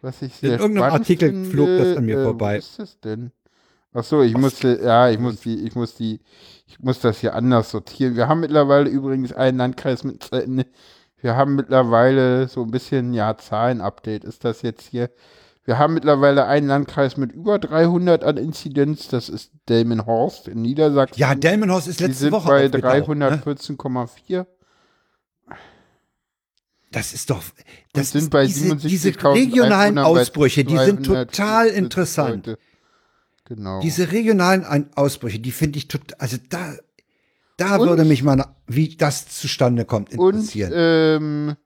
Was ich sehr
irgendeinem
spannend
Artikel
finde,
flog das an mir
äh,
vorbei.
Wo ist das denn? Ach so, ich musste, ja, ich muss die, ich muss die, ich muss das hier anders sortieren. Wir haben mittlerweile übrigens einen Landkreis mit, ne, wir haben mittlerweile so ein bisschen, ja, Zahlen-Update ist das jetzt hier. Wir haben mittlerweile einen Landkreis mit über 300 an Inzidenz, das ist Delmenhorst in Niedersachsen.
Ja, Delmenhorst ist
Die
letzte
sind
Woche
bei
aufgetaucht, ne?
314,4.
Das ist doch, das
sind bei
diese, diese
77.100
regionalen Ausbrüche, die sind
240
total interessant.
Leute. Genau.
Diese regionalen Ein- Ausbrüche, die finde ich total, also da, da
Und-
würde mich mal, wie das zustande kommt,
Und
interessieren.
ähm,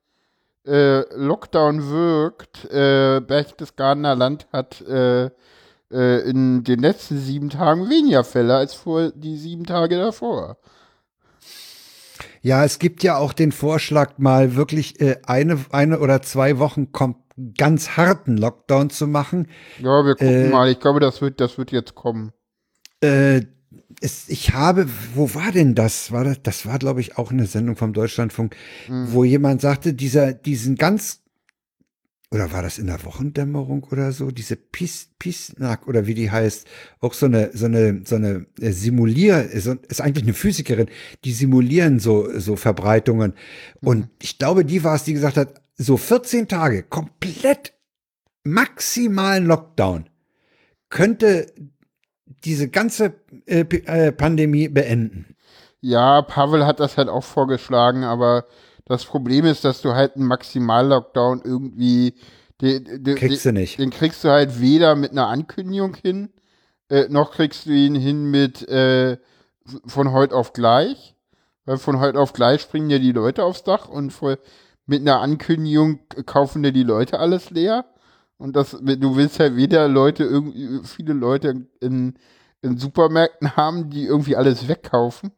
äh, Lockdown wirkt. Äh, Berchtesgadener Land hat äh, äh, in den letzten sieben Tagen weniger Fälle als vor die sieben Tage davor.
ja, es gibt ja auch den Vorschlag, mal wirklich äh, eine, eine oder zwei Wochen kom ganz harten Lockdown zu machen.
Ja, wir gucken
Äh,
mal. Ich glaube, das wird, das wird jetzt kommen.
Äh, es, ich habe, wo war denn das? War das, das war, glaube ich, auch eine Sendung vom Deutschlandfunk,
Hm.
wo jemand sagte, dieser, diesen ganz, oder war das in der Wochendämmerung oder so, diese Pis, Pisnak oder wie die heißt, auch so eine, so eine, so eine äh, Simulier, ist eigentlich eine Physikerin, die simulieren so, so Verbreitungen. Und ich glaube, die war es, die gesagt hat, so 14 Tage komplett maximalen Lockdown könnte diese ganze äh, äh, Pandemie beenden.
Ja, Pavel hat das halt auch vorgeschlagen, aber das Problem ist, dass du halt einen Maximal-Lockdown irgendwie den, den,
kriegst du nicht.
Den kriegst du halt weder mit einer Ankündigung hin, äh, noch kriegst du ihn hin mit äh, von heute auf gleich. Weil von heute auf gleich springen ja die Leute aufs Dach und vor, mit einer Ankündigung kaufen dir die Leute alles leer. Und das, du willst halt weder Leute, irgendwie, viele Leute in, in Supermärkten haben, die irgendwie alles wegkaufen,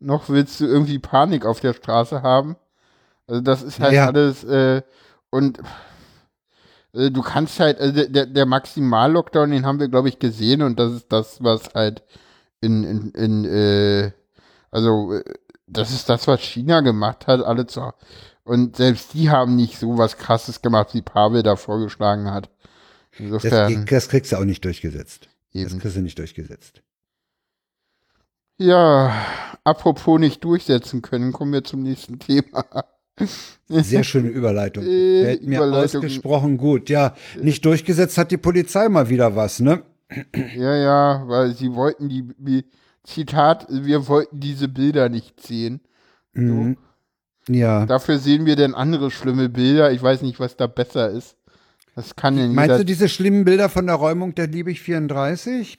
noch willst du irgendwie Panik auf der Straße haben. Also das ist halt ja. alles, äh, und äh, du kannst halt, also der, der Maximal-Lockdown, den haben wir, glaube ich, gesehen und das ist das, was halt in, in, in äh, also äh, das ist das, was China gemacht hat, alle zu, und selbst die haben nicht so was krasses gemacht, wie Pavel da vorgeschlagen hat.
Insofern. Das, das kriegst du auch nicht durchgesetzt. Eben. Das kriegst du nicht durchgesetzt.
Ja, apropos nicht durchsetzen können, kommen wir zum nächsten <laughs> Thema.
Sehr schöne Überleitung. <laughs> Äh, Fällt mir Überleitung. ausgesprochen gut. Ja, nicht durchgesetzt hat die Polizei mal wieder was, ne? <clears throat>
Ja, ja, weil sie wollten die, die Zitat, wir wollten diese Bilder nicht sehen.
Mhm. Ja.
Dafür sehen wir denn andere schlimme Bilder. Ich weiß nicht, was da besser ist. Das kann
ja Meinst du diese schlimmen Bilder von der Räumung der Liebig 34?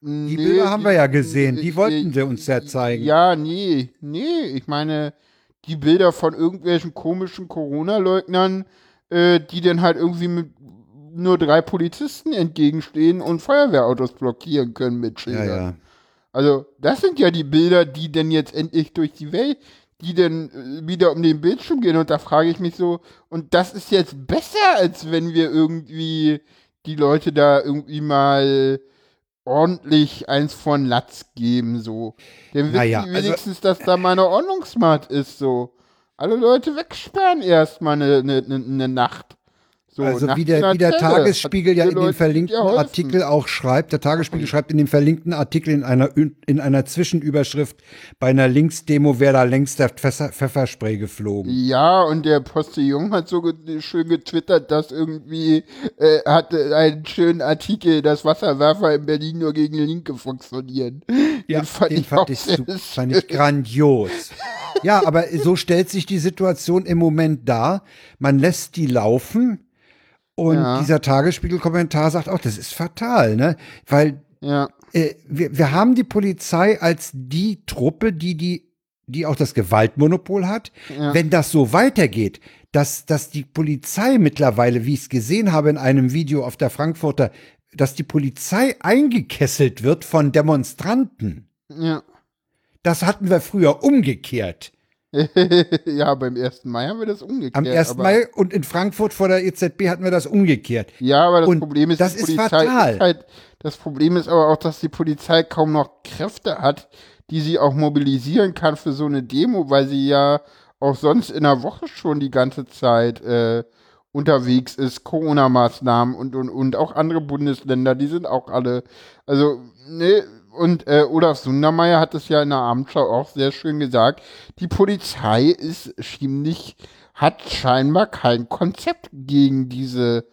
Die nee, Bilder haben wir ja gesehen. Die wollten sie uns ja zeigen.
Ja, nee, nee. Ich meine, die Bilder von irgendwelchen komischen Corona-Leugnern, äh, die dann halt irgendwie mit nur drei Polizisten entgegenstehen und Feuerwehrautos blockieren können mit Schildern. Ja, ja. Also, das sind ja die Bilder, die denn jetzt endlich durch die Welt, die dann äh, wieder um den Bildschirm gehen. Und da frage ich mich so, und das ist jetzt besser, als wenn wir irgendwie die Leute da irgendwie mal ordentlich eins von Latz geben, so. Denn wissen naja, die also wenigstens, also, dass da mal eine Ordnungsmacht ist, so. Alle Leute wegsperren erstmal eine, eine, eine Nacht.
So, also wie der, wie der Tagesspiegel ja in dem verlinkten Artikel auch schreibt, der Tagesspiegel schreibt in dem verlinkten Artikel in einer, in einer Zwischenüberschrift, bei einer Linksdemo wäre da längst der Pfeffer, Pfefferspray geflogen.
Ja, und der Postillon hat so ge schön getwittert, dass irgendwie äh, hatte einen schönen Artikel, dass Wasserwerfer in Berlin nur gegen Linke funktionieren.
Ja, den fand den ich, fand ich, super, fand ich grandios. ja, aber so stellt sich die Situation im Moment dar. Man lässt die laufen und ja. dieser Tagesspiegel-Kommentar sagt auch, das ist fatal, ne? Weil
ja.
äh, wir, wir haben die Polizei als die Truppe, die die die auch das Gewaltmonopol hat. Ja. Wenn das so weitergeht, dass, dass die Polizei mittlerweile, wie ich es gesehen habe in einem Video auf der Frankfurter, dass die Polizei eingekesselt wird von Demonstranten.
Ja.
Das hatten wir früher umgekehrt. <laughs>
ja, beim 1. Mai haben wir das umgekehrt.
Am 1. Mai und in Frankfurt vor der EZB hatten wir das umgekehrt.
Ja, aber das und Problem ist,
das ist Polizei fatal. Ist halt,
das Problem ist aber auch, dass die Polizei kaum noch Kräfte hat, die sie auch mobilisieren kann für so eine Demo, weil sie ja auch sonst in der Woche schon die ganze Zeit äh, unterwegs ist, Corona-Maßnahmen und, und, und auch andere Bundesländer, die sind auch alle, also, ne, und äh, Olaf Sundermeier hat es ja in der Abendschau auch sehr schön gesagt, die Polizei ist ziemlich, hat scheinbar kein Konzept gegen diese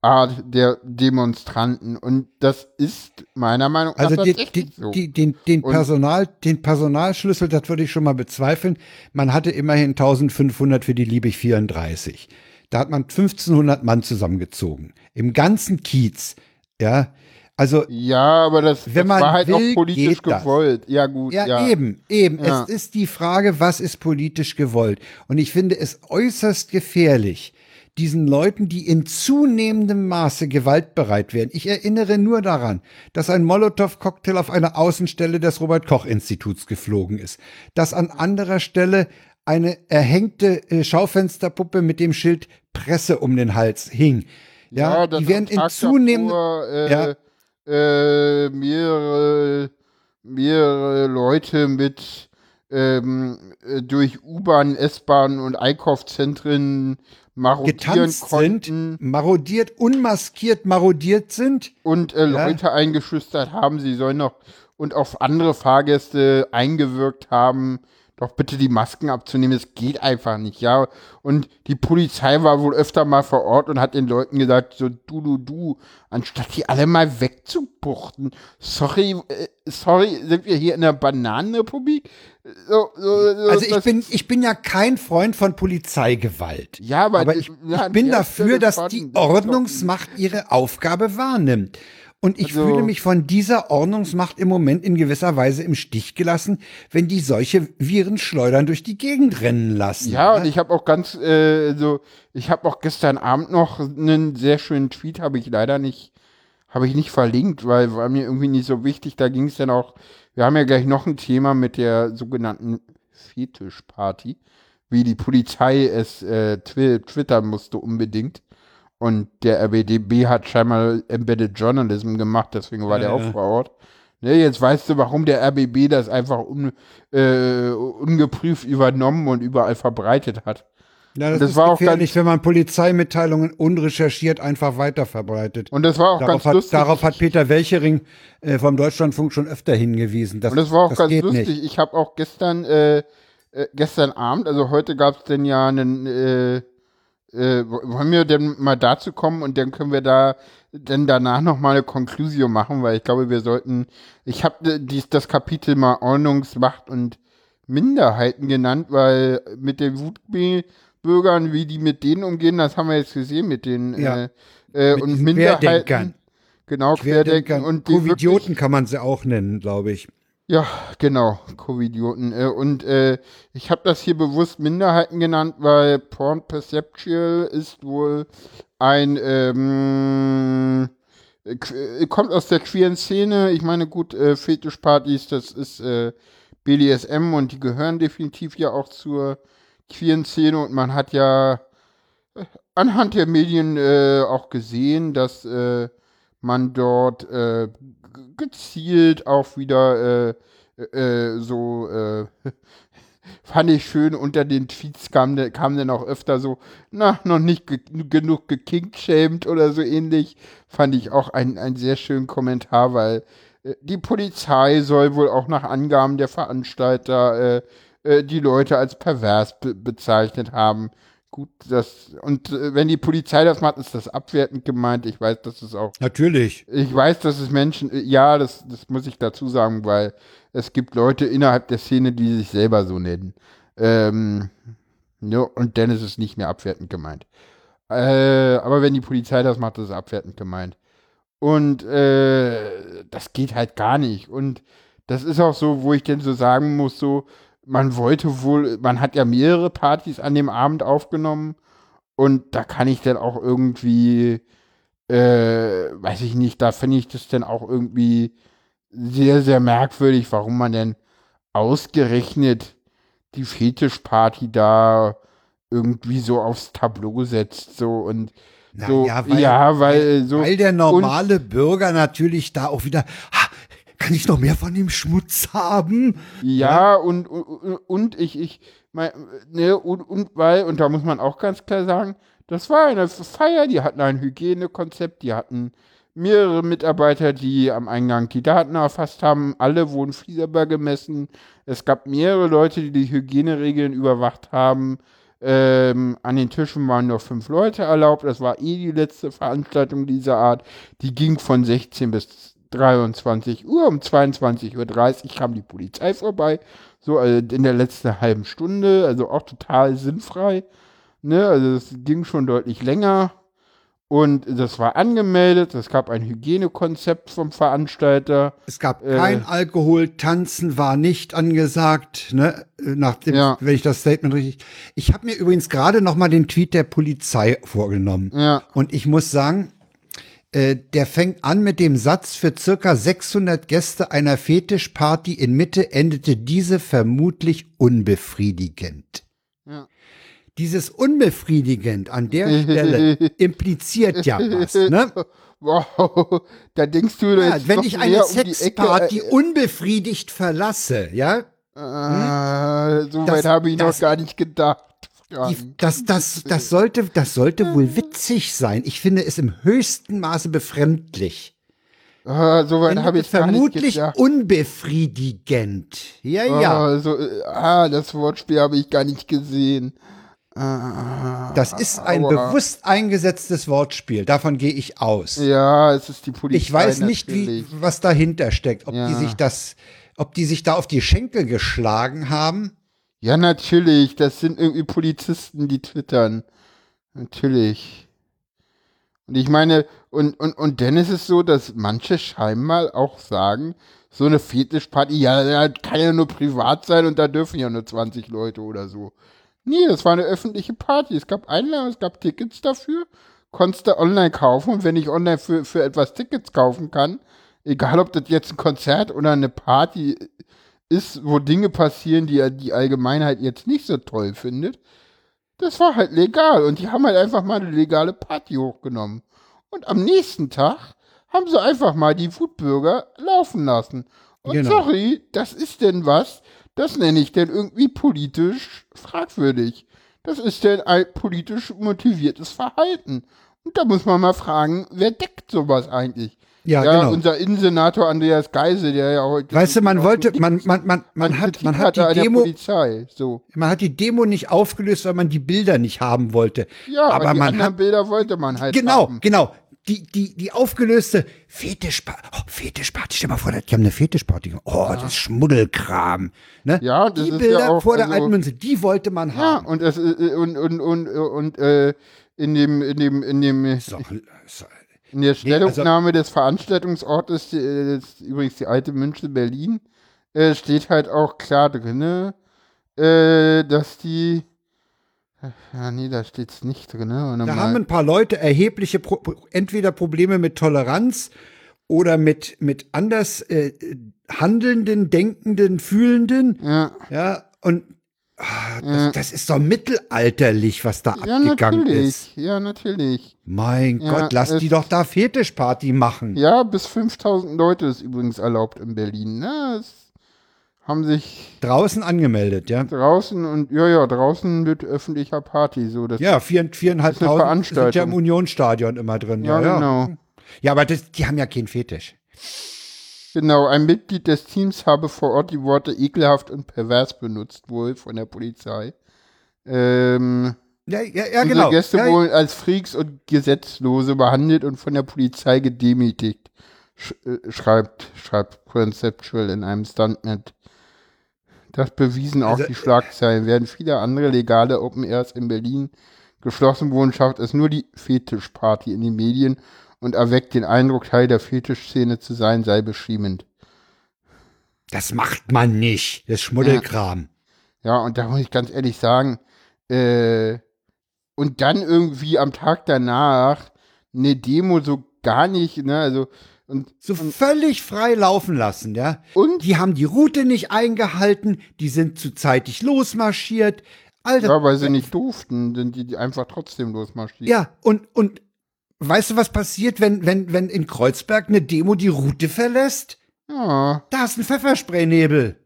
Art der Demonstranten. Und das ist meiner Meinung
nach also die, die, so. Die, den, den, Personal, den Personalschlüssel, das würde ich schon mal bezweifeln. Man hatte immerhin 1500 für die Liebig 34. Da hat man 1500 Mann zusammengezogen. Im ganzen Kiez. Ja, also
ja, aber das, wenn man war halt will, auch politisch gewollt. Ja gut.
Ja, ja. eben, eben. Ja. Es ist die Frage, was ist politisch gewollt? Und ich finde es äußerst gefährlich, diesen Leuten, die in zunehmendem Maße gewaltbereit werden. Ich erinnere nur daran, dass ein Molotow-Cocktail auf einer Außenstelle des Robert-Koch-Instituts geflogen ist, dass an anderer Stelle eine erhängte äh, Schaufensterpuppe mit dem Schild Presse um den Hals hing. Ja, ja die werden in zunehmendem äh, ja,
äh, mehrere, mehrere Leute mit ähm, äh, durch U-Bahn, S-Bahn und Einkaufszentren marodieren konnten.
Sind, marodiert, unmaskiert marodiert sind.
Und äh, ja. Leute eingeschüchtert haben, sie sollen noch und auf andere Fahrgäste eingewirkt haben, doch bitte die Masken abzunehmen. Es geht einfach nicht, ja. Und die Polizei war wohl öfter mal vor Ort und hat den Leuten gesagt, so du, du, du, anstatt die alle mal wegzubuchten. Sorry, äh, sorry, sind wir hier in der Bananenrepublik?
So, so, so, also ich bin, ich bin ja kein Freund von Polizeigewalt.
Ja, aber,
aber ich, ich bin dafür, dass die Ordnungsmacht ihre Aufgabe wahrnimmt. Und ich also, fühle mich von dieser Ordnungsmacht im Moment in gewisser Weise im Stich gelassen, wenn die solche Virenschleudern durch die Gegend rennen lassen.
Ja, und ich habe auch ganz, äh, so, ich habe auch gestern Abend noch einen sehr schönen Tweet, habe ich leider nicht, habe ich nicht verlinkt, weil war mir irgendwie nicht so wichtig. Da ging es dann auch, wir haben ja gleich noch ein Thema mit der sogenannten Fetischparty, wie die Polizei es äh, twittern musste unbedingt. Und der RBDB hat scheinbar Embedded Journalism gemacht, deswegen war ja, der auch vor Ort. Ne, jetzt weißt du, warum der RBB das einfach un, äh, ungeprüft übernommen und überall verbreitet hat.
Ja, das, das ist war gefährlich, auch wenn man Polizeimitteilungen unrecherchiert einfach weiterverbreitet.
Und das war auch
darauf
ganz hat, lustig.
Darauf hat Peter Welchering äh, vom Deutschlandfunk schon öfter hingewiesen.
Das, und das war auch das ganz lustig. Nicht. Ich habe auch gestern, äh, äh, gestern Abend, also heute gab es denn ja einen äh, äh, wollen wir denn mal dazu kommen und dann können wir da dann danach noch mal eine Konklusion machen, weil ich glaube, wir sollten, ich habe das Kapitel mal Ordnungsmacht und Minderheiten genannt, weil mit den Wutbürgern, wie die mit denen umgehen, das haben wir jetzt gesehen mit den
ja.
äh, äh, mit und Minderheiten. Genau, Querdenkern.
Und Covidioten kann man sie auch nennen, glaube ich.
Ja, genau, Covidioten. Äh, und äh, ich habe das hier bewusst Minderheiten genannt, weil Porn Perceptual ist wohl ein, ähm, äh, kommt aus der queeren Szene. Ich meine, gut, äh, Fetischpartys, das ist äh, BDSM und die gehören definitiv ja auch zur queeren Szene und man hat ja äh, anhand der Medien äh, auch gesehen, dass äh, man dort äh, gezielt auch wieder äh, äh, so äh, <laughs> fand ich schön, unter den Tweets kam, kam dann auch öfter so, na, noch nicht ge genug gekinkschämt oder so ähnlich. Fand ich auch einen, sehr schönen Kommentar, weil äh, die Polizei soll wohl auch nach Angaben der Veranstalter äh, äh, die Leute als pervers be bezeichnet haben. Gut, das und äh, wenn die Polizei das macht, ist das abwertend gemeint. Ich weiß, dass es auch.
Natürlich.
Ich weiß, dass es Menschen. Äh, ja, das, das muss ich dazu sagen, weil es gibt Leute innerhalb der Szene, die sich selber so nennen. Ähm, ja, und dann ist es nicht mehr abwertend gemeint. Äh, aber wenn die Polizei das macht, ist es abwertend gemeint. Und äh, das geht halt gar nicht. Und das ist auch so, wo ich denn so sagen muss, so, man wollte wohl, man hat ja mehrere Partys an dem Abend aufgenommen und da kann ich dann auch irgendwie, äh, weiß ich nicht, da finde ich das dann auch irgendwie sehr, sehr merkwürdig, warum man denn ausgerechnet die Fetischparty da irgendwie so aufs Tableau setzt, so und so,
ja, weil, ja, weil, so, weil der normale Bürger natürlich da auch wieder, ha, kann ich noch mehr von dem Schmutz haben?
Ja, und, und, und ich, ich, mein, ne, und, und weil, und da muss man auch ganz klar sagen, das war eine Feier, die hatten ein Hygienekonzept, die hatten mehrere Mitarbeiter, die am Eingang die Daten erfasst haben, alle wurden Fieber gemessen, es gab mehrere Leute, die die Hygieneregeln überwacht haben, ähm, an den Tischen waren nur fünf Leute erlaubt. Das war eh die letzte Veranstaltung dieser Art. Die ging von 16 bis 23 Uhr, um 22.30 Uhr kam die Polizei vorbei, so also in der letzten halben Stunde, also auch total sinnfrei. Ne? Also es ging schon deutlich länger und das war angemeldet, es gab ein Hygienekonzept vom Veranstalter.
Es gab äh, kein Alkohol, Tanzen war nicht angesagt, ne? Nach dem, ja. wenn ich das Statement richtig. Ich habe mir übrigens gerade noch mal den Tweet der Polizei vorgenommen.
Ja.
Und ich muss sagen, äh, der fängt an mit dem Satz, für circa 600 Gäste einer Fetischparty in Mitte endete diese vermutlich unbefriedigend. Ja. Dieses unbefriedigend an der Stelle <laughs> impliziert ja was, ne?
Wow, da denkst du
ja, wenn ich eine Sexparty um unbefriedigt verlasse, ja?
Äh, so weit habe ich noch gar nicht gedacht.
Die, das, das, das, sollte, das sollte wohl witzig sein. Ich finde es im höchsten Maße befremdlich.
Ah, so weit habe ich gar nicht
vermutlich unbefriedigend. Ja, ja.
Ah, so, äh, ah, das Wortspiel habe ich gar nicht gesehen. Ah,
Das ist ein
aua.
bewusst eingesetztes Wortspiel. Davon gehe ich aus.
Ja, es ist die Polizei.
ich weiß nicht, wie, was dahinter steckt. Ob die
Ja.
sich das, ob die sich da auf die Schenkel geschlagen haben.
Ja, natürlich. Das sind irgendwie Polizisten, die twittern. Natürlich. Und ich meine, und, und, und dann ist es so, dass manche scheinbar auch sagen, so eine Fetischparty, ja, kann ja nur privat sein und da dürfen ja nur 20 Leute oder so. Nee, das war eine öffentliche Party. Es gab Einladungen, es gab Tickets dafür. Konntest du online kaufen und wenn ich online für, für etwas Tickets kaufen kann, egal ob das jetzt ein Konzert oder eine Party ist, wo Dinge passieren, die die Allgemeinheit jetzt nicht so toll findet, das war halt legal. Und die haben halt einfach mal eine legale Party hochgenommen. Und am nächsten Tag haben sie einfach mal die Wutbürger laufen lassen. Und
Genau.
sorry, das ist denn was, das nenne ich denn irgendwie politisch fragwürdig. Das ist denn ein politisch motiviertes Verhalten. Und da muss man mal fragen, wer deckt sowas eigentlich?
Ja, genau.
unser Innensenator Andreas Geise, der ja heute.
Weißt du, man wollte, man, man, man, man hat, man hat die Demo,
Polizei. So.
man hat die Demo nicht aufgelöst, weil man die Bilder nicht haben wollte.
Ja, aber, die
man
anderen
hat,
Bilder wollte man halt
genau,
haben.
genau. Die, die, die aufgelöste Fetischparty, oh, Fetischparty, stell mal vor, die haben eine Fetischparty gemacht. Oh, das ist Schmuddelkram. Ne?
Ja, das
die
ist
Bilder
ja auch,
vor der
also-
alten Münze, die wollte man
Ja,
haben.
und das äh, und und und und äh, in dem in dem in dem
So, so.
In der
also
Stellungnahme des Veranstaltungsortes, äh, übrigens die alte Münze Berlin, äh, steht halt auch klar drinne, äh, dass die ja, nee, da steht's nicht drinne. Warte
Da haben ein paar Leute erhebliche, Pro entweder Probleme mit Toleranz oder mit, mit anders äh, handelnden, denkenden, fühlenden.
ja,
Ja, und ah, das, das ist doch mittelalterlich, was da
ja,
abgegangen
natürlich.
ist.
Ja, natürlich.
Mein
Ja,
Gott, lass die doch da Fetischparty machen.
Ja, bis 5000 Leute ist übrigens erlaubt in Berlin. Ne? Es haben sich
Draußen angemeldet, ja.
draußen und ja, ja, draußen mit öffentlicher Party. So, das,
Ja, vier, viereinhalbtausend sind ja im Unionsstadion immer drin.
Ja,
Ja,
genau.
Ja, aber das, die haben ja keinen Fetisch.
Genau, ein Mitglied des Teams habe vor Ort die Worte ekelhaft und pervers benutzt, wohl von der Polizei. Ähm,
Ja, ja, ja
unsere
genau.
Gäste
ja,
wurden als Freaks und Gesetzlose behandelt und von der Polizei gedemütigt, sch äh, schreibt, schreibt Conceptual in einem Statement. Das bewiesen auch
Also,
die Schlagzeilen. Während viele andere legale Open Airs in Berlin geschlossen wurden, schafft es nur die Fetischparty in den Medien und erweckt den Eindruck, Teil der Fetischszene zu sein, sei beschämend.
Das macht man nicht. Das ist Schmuddelkram.
Ja, und da muss ich ganz ehrlich sagen, äh, und dann irgendwie am Tag danach eine Demo so gar nicht, ne, also, und,
So völlig frei laufen lassen, ja.
und,
Die haben die Route nicht eingehalten, die sind zu zeitig losmarschiert. Alter,
ja, weil sie nicht durften, sind die, die einfach trotzdem losmarschiert.
Ja, und, und weißt du, was passiert, wenn, wenn, wenn in Kreuzberg eine Demo die Route verlässt?
Ja,
Da ist ein Pfefferspraynebel.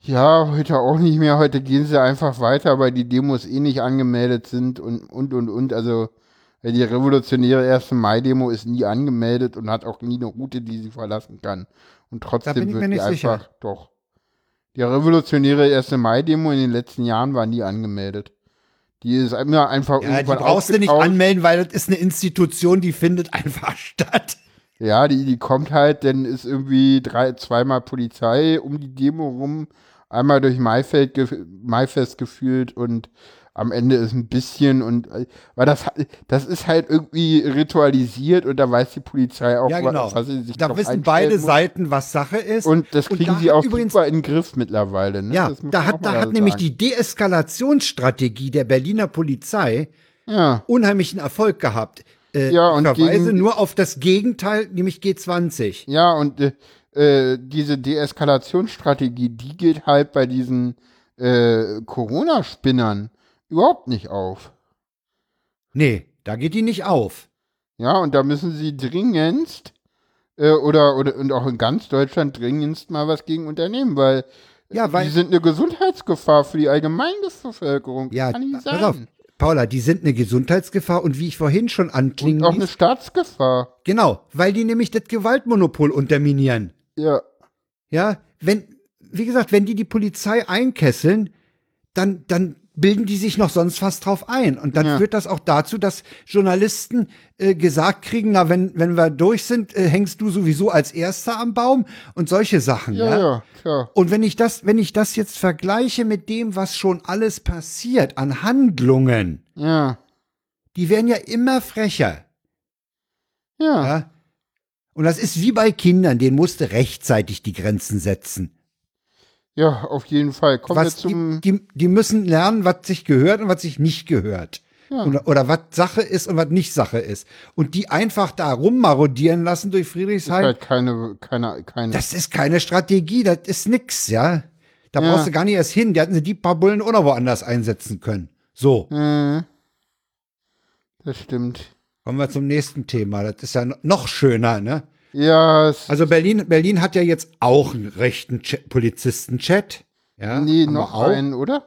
ja, heute auch nicht mehr, heute gehen sie einfach weiter, weil die Demos eh nicht angemeldet sind und, und, und, und, also, die revolutionäre 1. Mai-Demo ist nie angemeldet und hat auch nie eine Route, die sie verlassen kann. Und trotzdem wird die
nicht sicher.
einfach, doch. Die revolutionäre 1. Mai-Demo in den letzten Jahren war nie angemeldet. Die ist immer einfach
Ja, die
irgendwann
brauchst du nicht anmelden, weil das ist eine Institution, die findet einfach <laughs> statt.
Ja, die, die kommt halt, dann ist irgendwie drei, zweimal Polizei um die Demo rum, einmal durch Maifeld, Maifest gefühlt und am Ende ist ein bisschen und äh, weil das das ist halt irgendwie ritualisiert und da weiß die Polizei auch,
Ja, genau.
was sie sich
Da wissen beide
muss.
Seiten, was Sache ist.
Und das
Und
kriegen
da
sie auch
übrigens-
super in den Griff mittlerweile. Ne?
ja, da hat, da hat nämlich die Deeskalationsstrategie der Berliner Polizei
Ja,
unheimlichen Erfolg gehabt. Äh,
Ja, und
verweise
gegen-
nur auf das Gegenteil, nämlich G20.
ja, und äh, äh, diese Deeskalationsstrategie, die geht halt bei diesen äh, Corona-Spinnern überhaupt nicht auf.
Nee, da geht die nicht auf.
Ja, und da müssen sie dringendst äh, oder, oder und auch in ganz Deutschland dringendst mal was gegen unternehmen, weil,
Ja, weil-
die sind eine Gesundheitsgefahr für die Allgemeinbevölkerung.
Ja,
Kann nicht sein.
auf. Paula, die sind eine Gesundheitsgefahr und wie ich vorhin schon anklingen
Und auch eine Staatsgefahr.
genau, weil die nämlich das Gewaltmonopol unterminieren.
Ja.
Ja, wenn, wie gesagt, wenn die die Polizei einkesseln, dann, dann bilden die sich noch sonst fast drauf ein. Und dann
Ja.
führt das auch dazu, dass Journalisten äh, gesagt kriegen, na, wenn, wenn wir durch sind, äh, hängst du sowieso als Erster am Baum und solche Sachen.
Ja, ja, klar.
Und wenn ich das, wenn ich das jetzt vergleiche mit dem, was schon alles passiert an Handlungen,
Ja.
die werden ja immer frecher.
Ja.
Ja? Und das ist wie bei Kindern, denen musste rechtzeitig die Grenzen setzen.
Ja, auf jeden Fall. Kommen wir
Was,
zum.
die, die, die müssen lernen, was sich gehört und was sich nicht gehört.
Ja.
Oder, oder was Sache ist und was nicht Sache ist. Und die einfach da rummarodieren lassen durch
ist
Friedrichshain,
halt keine, keine, keine.
das ist keine Strategie, das ist nix, ja. Da
Ja.
brauchst du gar nicht erst hin. Die hatten sie die paar Bullen auch noch woanders einsetzen können. So,
äh, das stimmt.
kommen wir zum nächsten Thema. Das ist ja no- noch schöner, ne?
Ja,
Also Berlin, Berlin hat ja jetzt auch einen rechten Ch- Polizisten-Chat. Ja,
nee, noch einen, oder?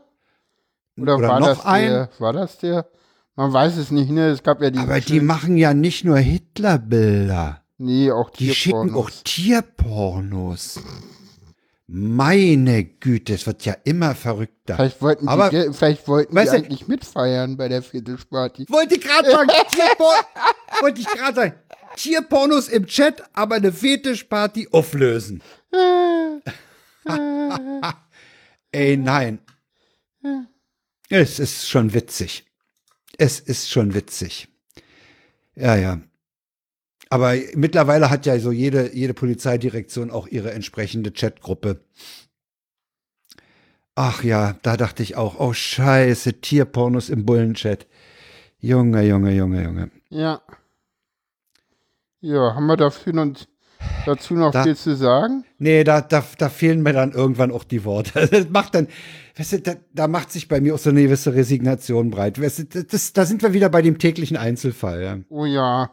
Oder,
Oder
war
noch
das
ein?
der? War das der? Man weiß es nicht, ne? Es gab ja die.
Aber die machen ja nicht nur Hitlerbilder.
Nee, auch
Die schicken auch
Tierpornos.
Tierpornos. Meine Güte, es wird ja immer verrückter.
Vielleicht wollten,
Aber-
die, vielleicht wollten die
Weißt du-
eigentlich mitfeiern bei der Viertelparty.
Wollte ich gerade sagen, <laughs> Tierpor wollte ich gerade sagen. Tierpornos im Chat, aber eine Fetischparty auflösen. <laughs> Ey, nein. Es ist schon witzig. Es ist schon witzig. Ja, ja. Aber mittlerweile hat ja so jede, jede Polizeidirektion auch ihre entsprechende Chatgruppe. Ach ja, da dachte ich auch, oh scheiße, Tierpornos im Bullenchat. Junge, Junge, Junge, Junge.
Ja. Ja, haben wir dafür noch, dazu noch
Da-
viel zu sagen?
Nee, da, da, da fehlen mir dann irgendwann auch die Worte. <laughs> Das macht dann, weißt du, da, da macht sich bei mir auch so eine gewisse Resignation breit. Weißt du, das, da sind wir wieder bei dem täglichen Einzelfall. Ja,
Oh ja.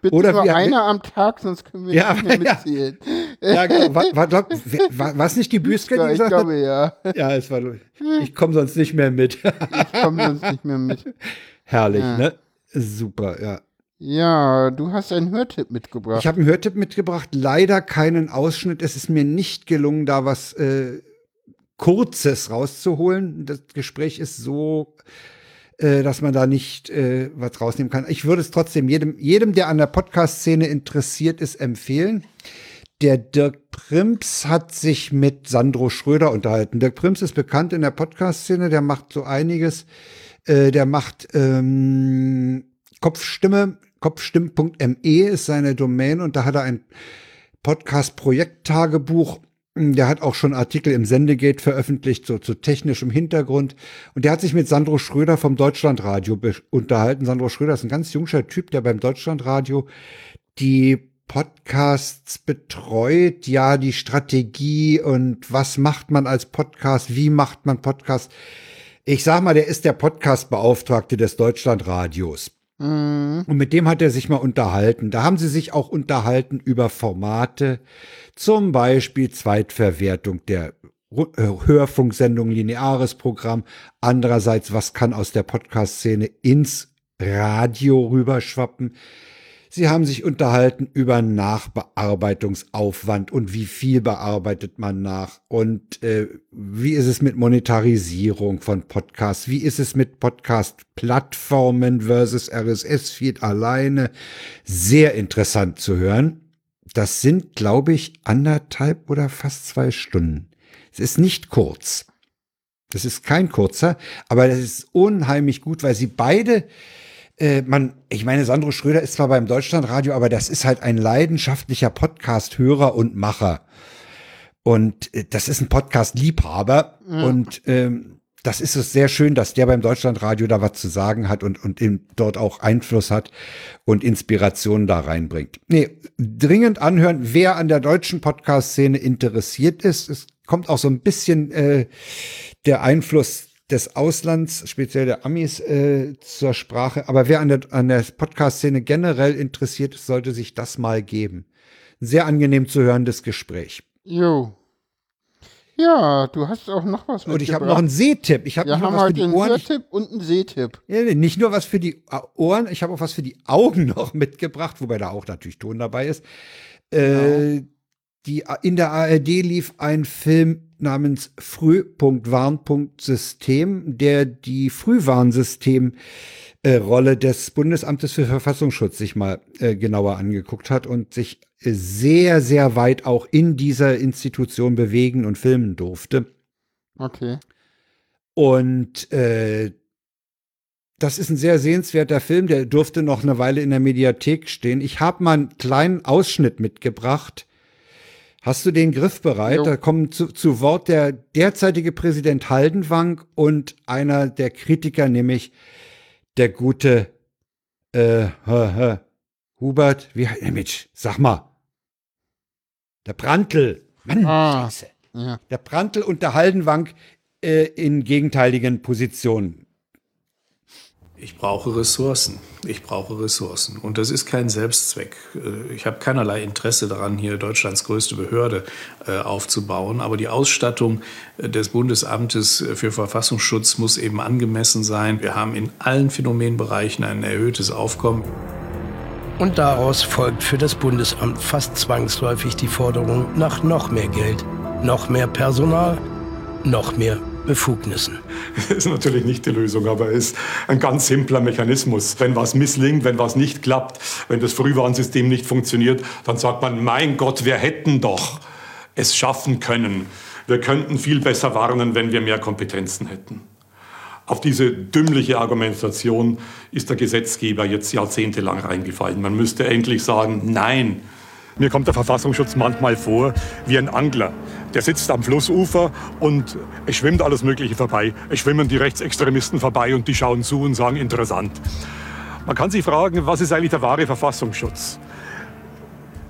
Bitte
Oder
nur
wir-
einer am Tag, sonst können wir
Ja,
nicht mehr <laughs>
ja.
mitzählen.
ja genau. War, war, war, war es nicht die Büsker,
Ja,
die
ich
gesagt hat?
glaube ja. <laughs>
Ja, es war. Ich komme sonst nicht mehr mit.
Ich komme sonst nicht mehr mit.
Herrlich,
Ja.
ne? Super, ja.
Ja, du hast einen Hörtipp mitgebracht.
Ich habe einen Hörtipp mitgebracht, leider keinen Ausschnitt. Es ist mir nicht gelungen, da was äh, Kurzes rauszuholen. Das Gespräch ist so, äh, dass man da nicht äh, was rausnehmen kann. Ich würde es trotzdem jedem, jedem, der an der Podcast-Szene interessiert ist, empfehlen. Der Dirk Prims hat sich mit Sandro Schröder unterhalten. Dirk Prims ist bekannt in der Podcast-Szene, der macht so einiges. Äh, der macht ähm, Kopfstimme, kopfstimm.me ist seine Domain und da hat er ein Podcast-Projekttagebuch. Der hat auch schon Artikel im Sendegate veröffentlicht, so zu technischem Hintergrund. Und der hat sich mit Sandro Schröder vom Deutschlandradio unterhalten. Sandro Schröder ist ein ganz junger Typ, der beim Deutschlandradio die Podcasts betreut, ja, die Strategie und was macht man als Podcast, wie macht man Podcast. Ich sag mal, der ist der Podcast-Beauftragte des Deutschlandradios.
Mhm.
Und mit dem hat er sich mal unterhalten. Da haben sie sich auch unterhalten über Formate, zum Beispiel Zweitverwertung der äh, Hörfunksendung, lineares Programm. Andererseits, was kann aus der Podcast-Szene ins Radio rüberschwappen? Sie haben sich unterhalten über Nachbearbeitungsaufwand und wie viel bearbeitet man nach und äh, wie ist es mit Monetarisierung von Podcasts, wie ist es mit Podcast-Plattformen versus RSS-Feed alleine. Sehr interessant zu hören. Das sind, glaube ich, anderthalb oder fast zwei Stunden. Es ist nicht kurz. Das ist kein kurzer, aber das ist unheimlich gut, weil sie beide äh, man, ich meine, Sandro Schröder ist zwar beim Deutschlandradio, aber das ist halt ein leidenschaftlicher Podcast-Hörer und Macher. Und äh, das ist ein Podcast-Liebhaber. Und ähm, das ist es sehr schön, dass der beim Deutschlandradio da was zu sagen hat und, und eben dort auch Einfluss hat und Inspirationen da reinbringt. Nee, dringend anhören, wer an der deutschen Podcast-Szene interessiert ist. Es kommt auch so ein bisschen äh, der Einfluss des Auslands, speziell der Amis, äh, zur Sprache. Aber wer an der, an der Podcast-Szene generell interessiert ist, sollte sich das mal geben. Ein sehr angenehm zu hörendes Gespräch.
Jo. Ja, du hast auch noch was
Und ich habe noch einen Sehtipp. Ich habe
Wir
nicht nur
haben
was für die
einen
Ohren.
Hörtipp und einen Sehtipp.
ja, nicht nur was für die Ohren, ich habe auch was für die Augen <laughs> noch mitgebracht, wobei da auch natürlich Ton dabei ist. Äh, die, in der ARD lief ein Film namens Früh.warn.system, der die Frühwarnsystem äh, Rolle des Bundesamtes für Verfassungsschutz sich mal äh, genauer angeguckt hat und sich äh, sehr, sehr weit auch in dieser Institution bewegen und filmen durfte.
Okay.
Und äh, das ist ein sehr sehenswerter Film, der durfte noch eine Weile in der Mediathek stehen. Ich habe mal einen kleinen Ausschnitt mitgebracht. Hast du den Griff bereit?
Jo.
Da kommen zu, zu Wort der derzeitige Präsident Haldenwang und einer der Kritiker, nämlich der gute äh, hä, Hubert, wie heißt Mensch, sag mal. Der Brandl. Mann,
Ah.
Scheiße.
Ja.
Der Brandl und der Haldenwang äh, in gegenteiligen Positionen.
Ich brauche Ressourcen. Ich brauche Ressourcen. Und das ist kein Selbstzweck. Äh, Ich habe keinerlei Interesse daran, hier Deutschlands größte Behörde äh, aufzubauen. Aber die Ausstattung äh, des Bundesamtes für Verfassungsschutz muss eben angemessen sein. Wir haben in allen Phänomenbereichen ein erhöhtes Aufkommen.
Und daraus folgt für das Bundesamt fast zwangsläufig die Forderung nach noch mehr Geld, noch mehr Personal, noch mehr Befugnissen.
Das <laughs> ist natürlich nicht die Lösung, aber es ist ein ganz simpler Mechanismus. Wenn was misslingt, wenn was nicht klappt, wenn das Frühwarnsystem nicht funktioniert, dann sagt man, mein Gott, wir hätten doch es schaffen können. Wir könnten viel besser warnen, wenn wir mehr Kompetenzen hätten. Auf diese dümmliche Argumentation ist der Gesetzgeber jetzt jahrzehntelang reingefallen. Man müsste endlich sagen, nein. Mir kommt der Verfassungsschutz manchmal vor wie ein Angler. Der sitzt am Flussufer und es schwimmt alles Mögliche vorbei. Es schwimmen die Rechtsextremisten vorbei und die schauen zu und sagen, interessant. Man kann sich fragen, was ist eigentlich der wahre Verfassungsschutz?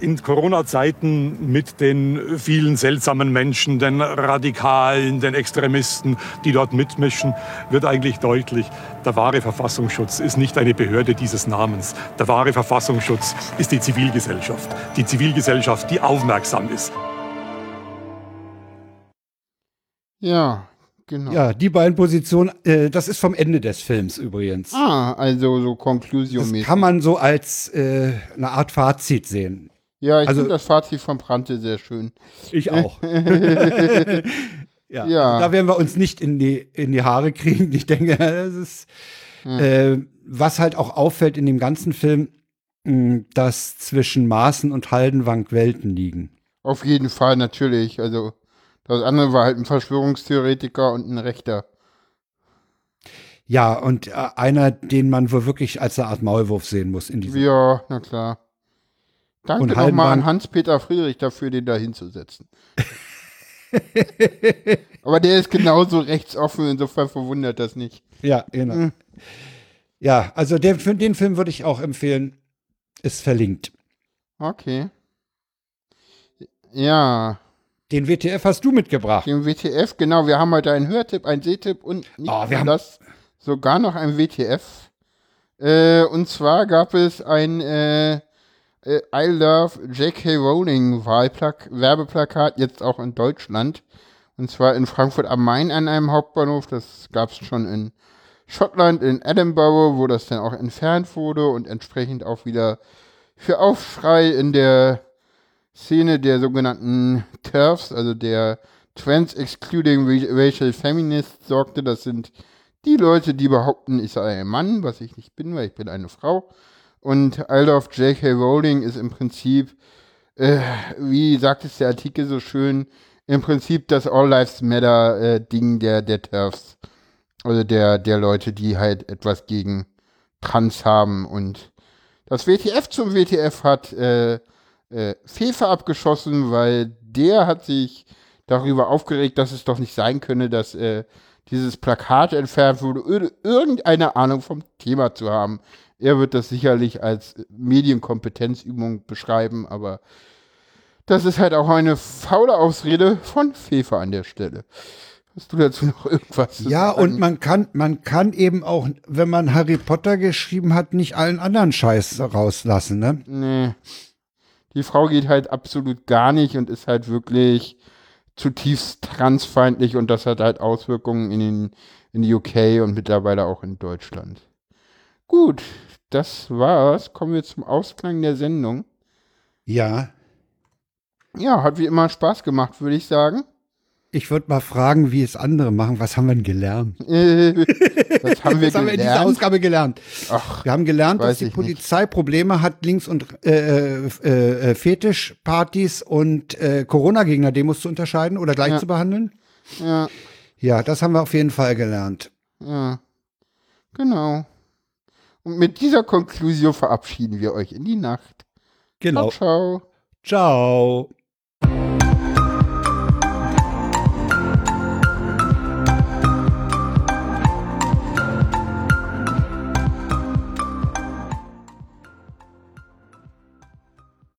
In Corona-Zeiten mit den vielen seltsamen Menschen, den Radikalen, den Extremisten, die dort mitmischen, wird eigentlich deutlich, der wahre Verfassungsschutz ist nicht eine Behörde dieses Namens. Der wahre Verfassungsschutz ist die Zivilgesellschaft. Die Zivilgesellschaft, die aufmerksam ist.
Ja, genau.
Ja, die beiden Positionen, äh, das ist vom Ende des Films übrigens.
Ah, also so
Das
Conclusio-mäßig.
kann man so als äh, eine Art Fazit sehen.
Ja, ich
also-
finde das Fazit von Prante sehr schön.
Ich <laughs> auch. <laughs> ja,
Ja.
Da werden wir uns nicht in die, in die Haare kriegen. Ich denke, das ist, äh, was halt auch auffällt in dem ganzen Film, mh, dass zwischen Maßen und Haldenwang Welten liegen.
Auf jeden Fall, natürlich. Also, das andere war halt ein Verschwörungstheoretiker und ein Rechter.
Ja, und äh, einer, den man wohl wirklich als eine Art Maulwurf sehen muss in diesem.
Ja, na klar. Danke nochmal an Hans-Peter Friedrich dafür, den da hinzusetzen. <laughs> Aber der ist genauso rechtsoffen, insofern verwundert das nicht.
Ja, genau. Ja, also den, Film- den Film würde ich auch empfehlen. Ist verlinkt.
Okay. Ja,
Den WTF hast du mitgebracht.
den WTF, genau, wir haben heute einen Hörtipp, einen Sehtipp und nicht
Oh, wir
das, sogar noch ein WTF. Äh, und zwar gab es ein äh, äh, I Love J.K. Rowling Werbeplakat, jetzt auch in Deutschland. Und zwar in Frankfurt am Main an einem Hauptbahnhof. Das gab es schon in Schottland, in Edinburgh, wo das dann auch entfernt wurde und entsprechend auch wieder für Aufschrei in der Szene der sogenannten TERFs, also der Trans Excluding Ra- Racial Feminists, sorgte. Das sind die Leute, die behaupten, ich sei ein Mann, was ich nicht bin, weil ich bin eine Frau. Und Love J.K. Rowling ist im Prinzip, äh, wie sagt es der Artikel so schön, im Prinzip das All Lives Matter äh, Ding der, der TERFs. Also der, der Leute, die halt etwas gegen Trans haben. Und das WTF zum WTF hat äh, äh, Fefe abgeschossen, weil der hat sich darüber aufgeregt, dass es doch nicht sein könne, dass äh, dieses Plakat entfernt wurde, ohne irgendeine Ahnung vom Thema zu haben. Er wird das sicherlich als Medienkompetenzübung beschreiben, aber das ist halt auch eine faule Ausrede von Fefe an der Stelle. Hast du dazu noch irgendwas
Ja, und man kann, man kann eben auch, wenn man Harry Potter geschrieben hat, nicht allen anderen Scheiß rauslassen, ne?
Nee. Die Frau geht halt absolut gar nicht und ist halt wirklich zutiefst transfeindlich und das hat halt Auswirkungen in, den, in die UK und mittlerweile auch in Deutschland. Gut, das war's. Kommen wir zum Ausklang der Sendung.
Ja,
Ja, hat wie immer Spaß gemacht, würde ich sagen.
ich würde mal fragen, wie es andere machen. Was haben wir denn gelernt?
Äh, <laughs> was haben wir
Was haben wir in dieser
gelernt?
Ausgabe gelernt?
Ach,
Wir haben gelernt, dass die Polizei Probleme hat, Links- und äh, äh, äh, Fetischpartys und äh, Corona-Gegner-Demos zu unterscheiden oder gleich
Ja.
zu behandeln.
ja,
Ja, das haben wir auf jeden Fall gelernt.
ja. Genau. Und mit dieser Konklusion verabschieden wir euch in die Nacht.
Genau.
Ciao, ciao.
Ciao.